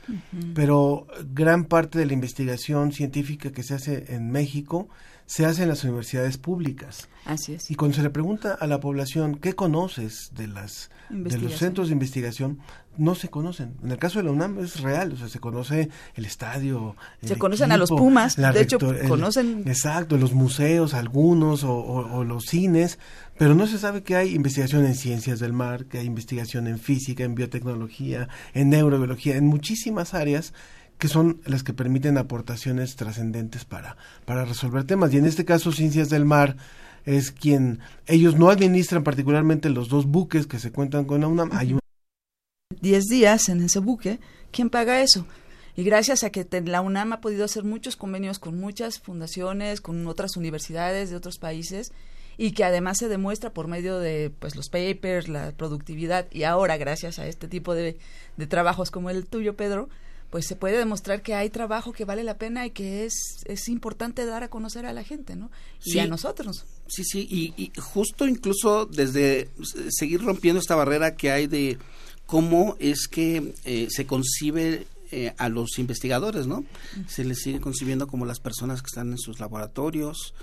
Pero gran parte de la investigación científica que se hace en México se hace en las universidades públicas. Así es. Y cuando se le pregunta a la población qué conoces de las de los centros de investigación, no se conocen. En el caso de la UNAM es real, o sea, se conoce el estadio. se conocen a los Pumas, de hecho, conocen. Exacto, los museos, algunos, o, los cines, pero no se sabe que hay investigación en ciencias del mar, que hay investigación en física, en biotecnología, en neurobiología, en muchísimas áreas que son las que permiten aportaciones trascendentes para, para resolver temas. Y en este caso, Ciencias del Mar es quien, ellos no administran particularmente los dos buques que se cuentan con la UNAM. Hay un... Diez días en ese buque, ¿quién paga eso? Y gracias a que la UNAM ha podido hacer muchos convenios con muchas fundaciones, con otras universidades de otros países, y que además se demuestra por medio de pues los papers, la productividad, y ahora gracias a este tipo de, de trabajos como el tuyo, Pedro, pues se puede demostrar que hay trabajo que vale la pena y que es, es importante dar a conocer a la gente, ¿no? Y a nosotros. Sí, sí, y, justo incluso desde seguir rompiendo esta barrera que hay de cómo es que eh, se concibe eh, a los investigadores, ¿no? Se les sigue concibiendo como las personas que están en sus laboratorios,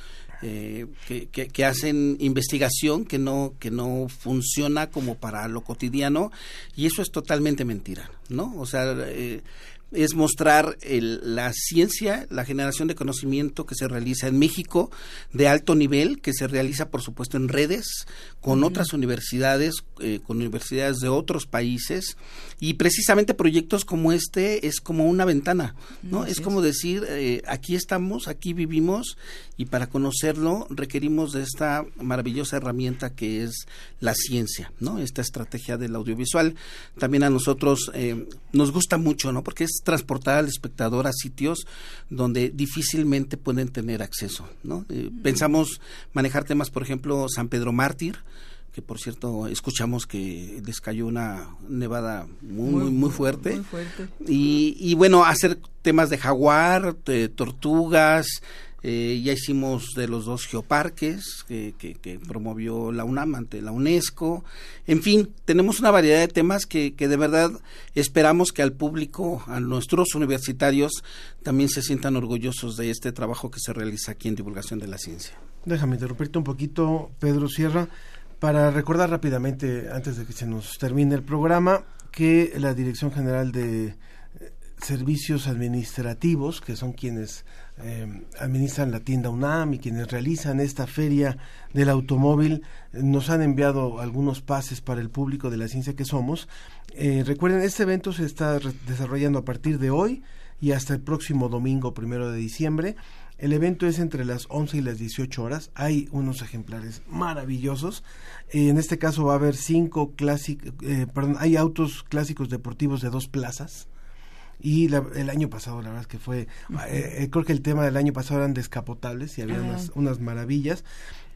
eh, que, que, hacen investigación que no que no funciona como para lo cotidiano y eso es totalmente mentira, ¿no? O sea, es mostrar el, la ciencia, la generación de conocimiento que se realiza en México de alto nivel, que se realiza por supuesto en redes con otras universidades, eh, con universidades de otros países y precisamente proyectos como este es como una ventana, ¿no? es como decir, eh, aquí estamos, aquí vivimos y para conocerlo requerimos de esta maravillosa herramienta que es la ciencia, ¿no? Esta estrategia del audiovisual. También a nosotros eh, nos gusta mucho, ¿no? Porque es transportar al espectador a sitios donde difícilmente pueden tener acceso, ¿no? Eh, pensamos manejar temas, por ejemplo, San Pedro Mártir, que por cierto escuchamos que les cayó una nevada muy muy, fuerte, Y, y, bueno hacer temas de jaguar de tortugas eh, ya hicimos de los dos geoparques que, que, promovió la UNAM ante la UNESCO. En fin, tenemos una variedad de temas que, que de verdad esperamos que al público, a nuestros universitarios, también se sientan orgullosos de este trabajo que se realiza aquí en Divulgación de la Ciencia. Déjame interrumpirte un poquito, Pedro Sierra, para recordar rápidamente, antes de que se nos termine el programa, que la Dirección General de eh, Servicios Administrativos, que son quienes eh, administran la tienda UNAM y quienes realizan esta feria del automóvil nos han enviado algunos pases para el público de la ciencia que somos. Eh, recuerden, este evento se está desarrollando a partir de hoy y hasta el próximo domingo primero de diciembre. El evento es entre las 11 y las 18 horas. Hay unos ejemplares maravillosos. Eh, en este caso va a haber cinco clásicos, hay autos clásicos deportivos de dos plazas y el año pasado la verdad es que fue eh, eh, creo que el tema del año pasado eran descapotables y había unas, unas, maravillas.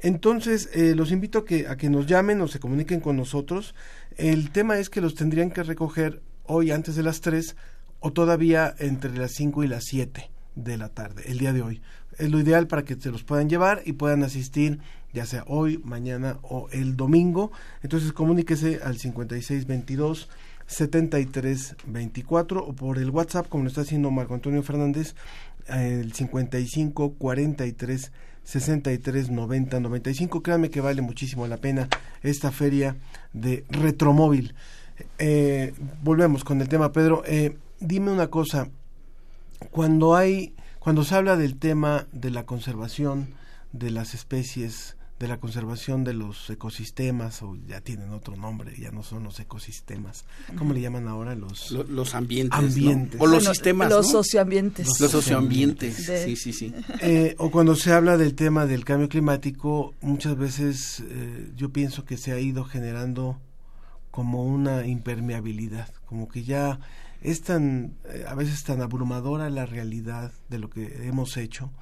Entonces eh, los invito a que a que nos llamen o se comuniquen con nosotros. El tema es que los tendrían que recoger hoy antes de las 3 o todavía entre las 5 y las 7 de la tarde el día de hoy. Es lo ideal para que se los puedan llevar y puedan asistir ya sea hoy, mañana o el domingo. Entonces comuníquese al 5622 7324 o por el WhatsApp, como lo está haciendo Marco Antonio Fernández, el 55 43 63 90 95. Créanme que vale muchísimo la pena esta feria de retromóvil. Eh, volvemos con el tema, Pedro. Eh, dime una cosa. Cuando hay, cuando se habla del tema de la conservación de las especies de la conservación de los ecosistemas, o ya tienen otro nombre, ya no son los ecosistemas. ¿Cómo le llaman ahora? Los, los ambientes. ambientes. O los sistemas. Los socioambientes. Los, socioambientes, sí, sí, sí. Eh, o cuando se habla del tema del cambio climático, muchas veces eh, yo pienso que se ha ido generando como una impermeabilidad, como que ya es tan, eh, a veces tan abrumadora la realidad de lo que hemos hecho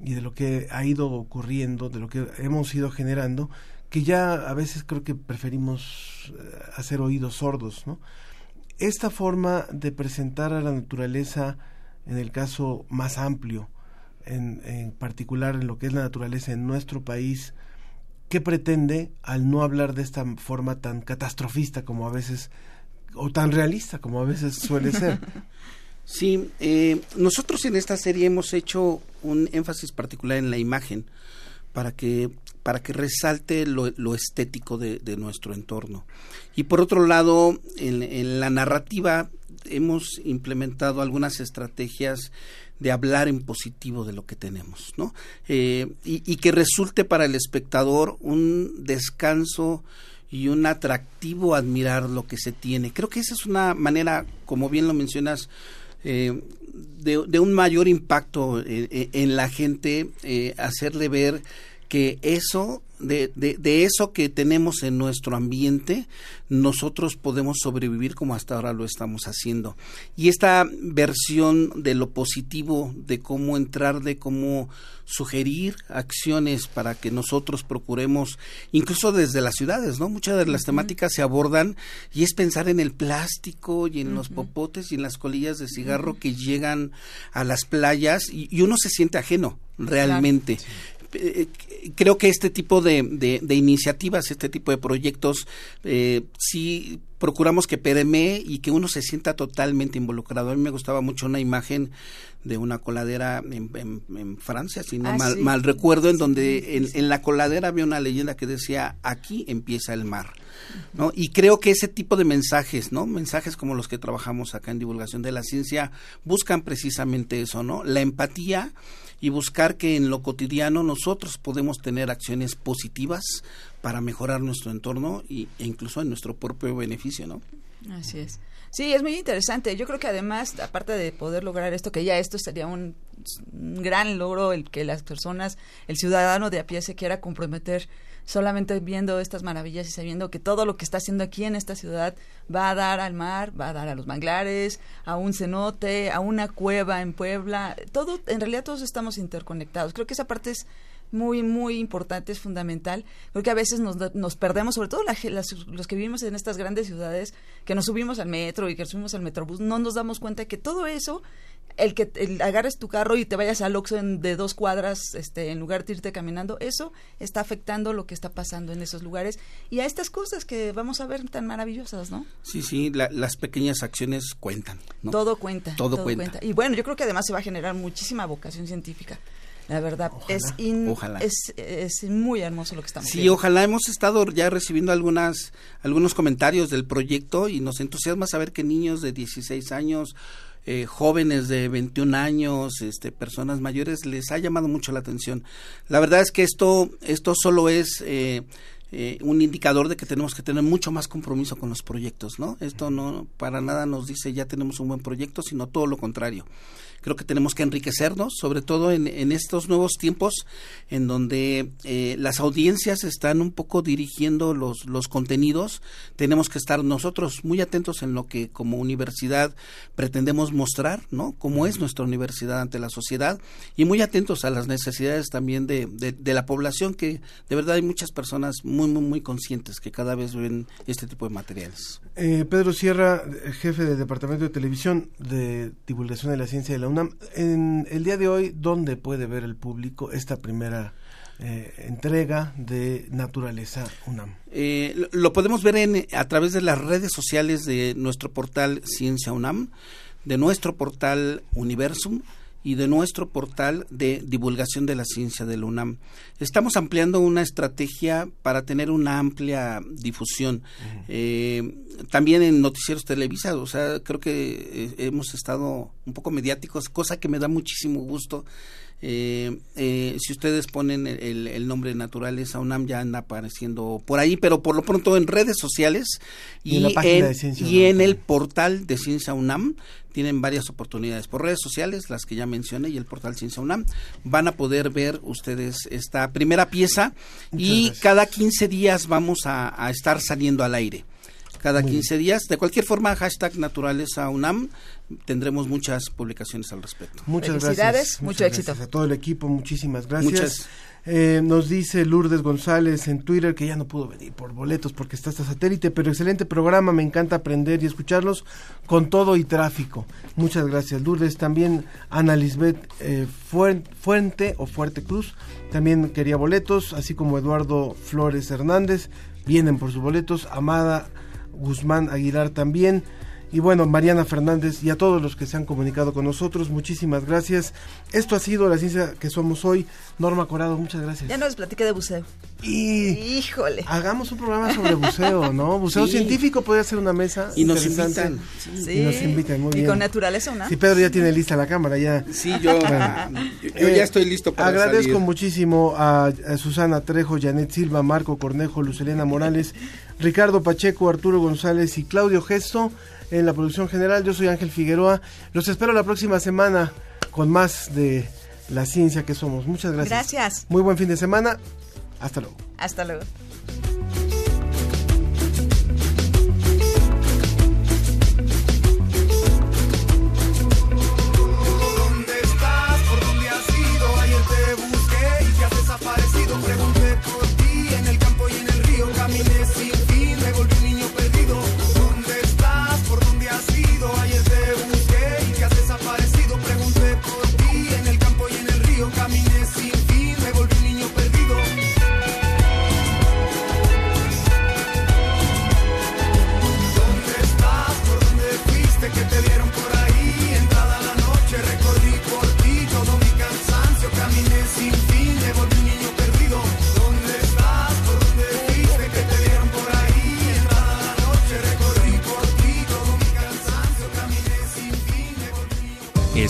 y de lo que ha ido ocurriendo, de lo que hemos ido generando, que ya a veces creo que preferimos eh, hacer oídos sordos, ¿no? Esta forma de presentar a la naturaleza, en el caso más amplio, en, en particular en lo que es la naturaleza en nuestro país, ¿qué pretende al no hablar de esta forma tan catastrofista como a veces, o tan realista como a veces suele ser? Sí, eh, nosotros en esta serie hemos hecho un énfasis particular en la imagen para que para que resalte lo, estético de, nuestro entorno. Y por otro lado, en, la narrativa hemos implementado algunas estrategias de hablar en positivo de lo que tenemos, ¿no? Eh, y, que resulte para el espectador un descanso y un atractivo admirar lo que se tiene. Creo que esa es una manera, como bien lo mencionas, eh, de, un mayor impacto eh, eh, en la gente, hacerle ver que eso, de, de, eso que tenemos en nuestro ambiente, nosotros podemos sobrevivir como hasta ahora lo estamos haciendo. Y esta versión de lo positivo, de cómo entrar, de cómo sugerir acciones para que nosotros procuremos, incluso desde las ciudades, ¿no? Muchas de las temáticas se abordan y es pensar en el plástico y en los popotes y en las colillas de cigarro que llegan a las playas y, uno se siente ajeno realmente eh, creo que este tipo de, de, iniciativas, este tipo de proyectos, eh, sí procuramos que permee y que uno se sienta totalmente involucrado. A mí me gustaba mucho una imagen de una coladera en, Francia, si no ah, mal, recuerdo, en donde en, en, la coladera había una leyenda que decía, aquí empieza el mar. ¿no? Y creo que ese tipo de mensajes, ¿no? Mensajes como los que trabajamos acá en divulgación de la ciencia, buscan precisamente eso, ¿no? La empatía y buscar que en lo cotidiano nosotros podemos tener acciones positivas para mejorar nuestro entorno y, e incluso en nuestro propio beneficio, ¿no? Así es. Sí, es muy interesante. Yo creo que además, aparte de poder lograr esto, que ya esto sería un, un gran logro el que las personas, el ciudadano de a pie se quiera comprometer solamente viendo estas maravillas y sabiendo que todo lo que está haciendo aquí en esta ciudad va a dar al mar, va a dar a los manglares, a un cenote, a una cueva en Puebla, todo, en realidad todos estamos interconectados. Creo que esa parte es muy, muy importante, es fundamental. Creo que a veces nos, nos perdemos, sobre todo los que vivimos en estas grandes ciudades, que nos subimos al metro y que subimos al metrobús, no nos damos cuenta que todo eso el que agarres tu carro y te vayas al Oxxo de dos cuadras este, en lugar de irte caminando, eso está afectando lo que está pasando en esos lugares y a estas cosas que vamos a ver tan maravillosas, ¿no? Sí, sí, las pequeñas acciones cuentan. Todo cuenta. Todo, cuenta. Y bueno, yo creo que además se va a generar muchísima vocación científica. La verdad, es, es, es muy hermoso lo que estamos Sí, ojalá hemos estado ya recibiendo algunas algunos comentarios del proyecto y nos entusiasma saber que niños de 16 años eh, jóvenes de 21 años, este, personas mayores, les ha llamado mucho la atención. La verdad es que esto, esto solo es eh, eh, un indicador de que tenemos que tener mucho más compromiso con los proyectos, ¿no? Esto no para nada nos dice ya tenemos un buen proyecto, sino todo lo contrario creo que tenemos que enriquecernos, sobre todo en, en estos nuevos tiempos en donde eh, las audiencias están un poco dirigiendo los, los contenidos. Tenemos que estar nosotros muy atentos en lo que como universidad pretendemos mostrar, ¿no? Cómo es nuestra universidad ante la sociedad y muy atentos a las necesidades también de, de, la población, que de verdad hay muchas personas muy, muy, muy conscientes que cada vez ven este tipo de materiales. Eh, Pedro Sierra, jefe del Departamento de Televisión de Divulgación de la Ciencia de la en el día de hoy, ¿dónde puede ver el público esta primera eh, entrega de Naturaleza UNAM? Eh, lo podemos ver en, a través de las redes sociales de nuestro portal Ciencia UNAM, de nuestro portal Universum y de nuestro portal de divulgación de la ciencia del UNAM. Estamos ampliando una estrategia para tener una amplia difusión. Eh, también en noticieros televisados, o sea, creo que eh, hemos estado un poco mediáticos, cosa que me da muchísimo gusto. Eh, si ustedes ponen el, el, nombre Naturaleza UNAM ya anda apareciendo por ahí, pero por lo pronto en redes sociales y, y en el portal de Ciencia UNAM tienen varias oportunidades por redes sociales, las que ya mencioné, y el portal Ciencia UNAM. Van a poder ver ustedes esta primera pieza y cada 15 días vamos a, estar saliendo al aire. Cada 15 días, de cualquier forma, hashtag naturaleza UNAM, tendremos muchas publicaciones al respecto. Muchas gracias. mucho éxito. a todo el equipo, muchísimas gracias. Eh, nos dice Lourdes González en Twitter que ya no pudo venir por boletos porque está este satélite, pero excelente programa, me encanta aprender y escucharlos con todo y tráfico. Muchas gracias, Lourdes. También Ana Lisbeth eh, Fuente o Fuerte Cruz también quería boletos, así como Eduardo Flores Hernández, vienen por sus boletos. Amada Guzmán Aguilar también. Y bueno, Mariana Fernández y a todos los que se han comunicado con nosotros, muchísimas gracias. Esto ha sido la ciencia que somos hoy. Norma Corado, muchas gracias. Ya nos platiqué de buceo. Y Híjole. Hagamos un programa sobre buceo, ¿no? Buceo científico puede ser una mesa. Y nos invitan. Sí. Y nos invitan, muy bien. Y con naturaleza, ¿no? Sí, Pedro ya tiene lista la cámara, ya. Sí, yo, yo, ya eh, estoy listo para Agradezco muchísimo a, a, Susana Trejo, Janet Silva, Marco Cornejo, Lucelena Morales, Ricardo Pacheco, Arturo González y Claudio Gesto en la producción general. Yo soy Ángel Figueroa. Los espero la próxima semana con más de la ciencia que somos. Muchas gracias. Gracias. Muy buen fin de semana. Hasta luego. Hasta luego.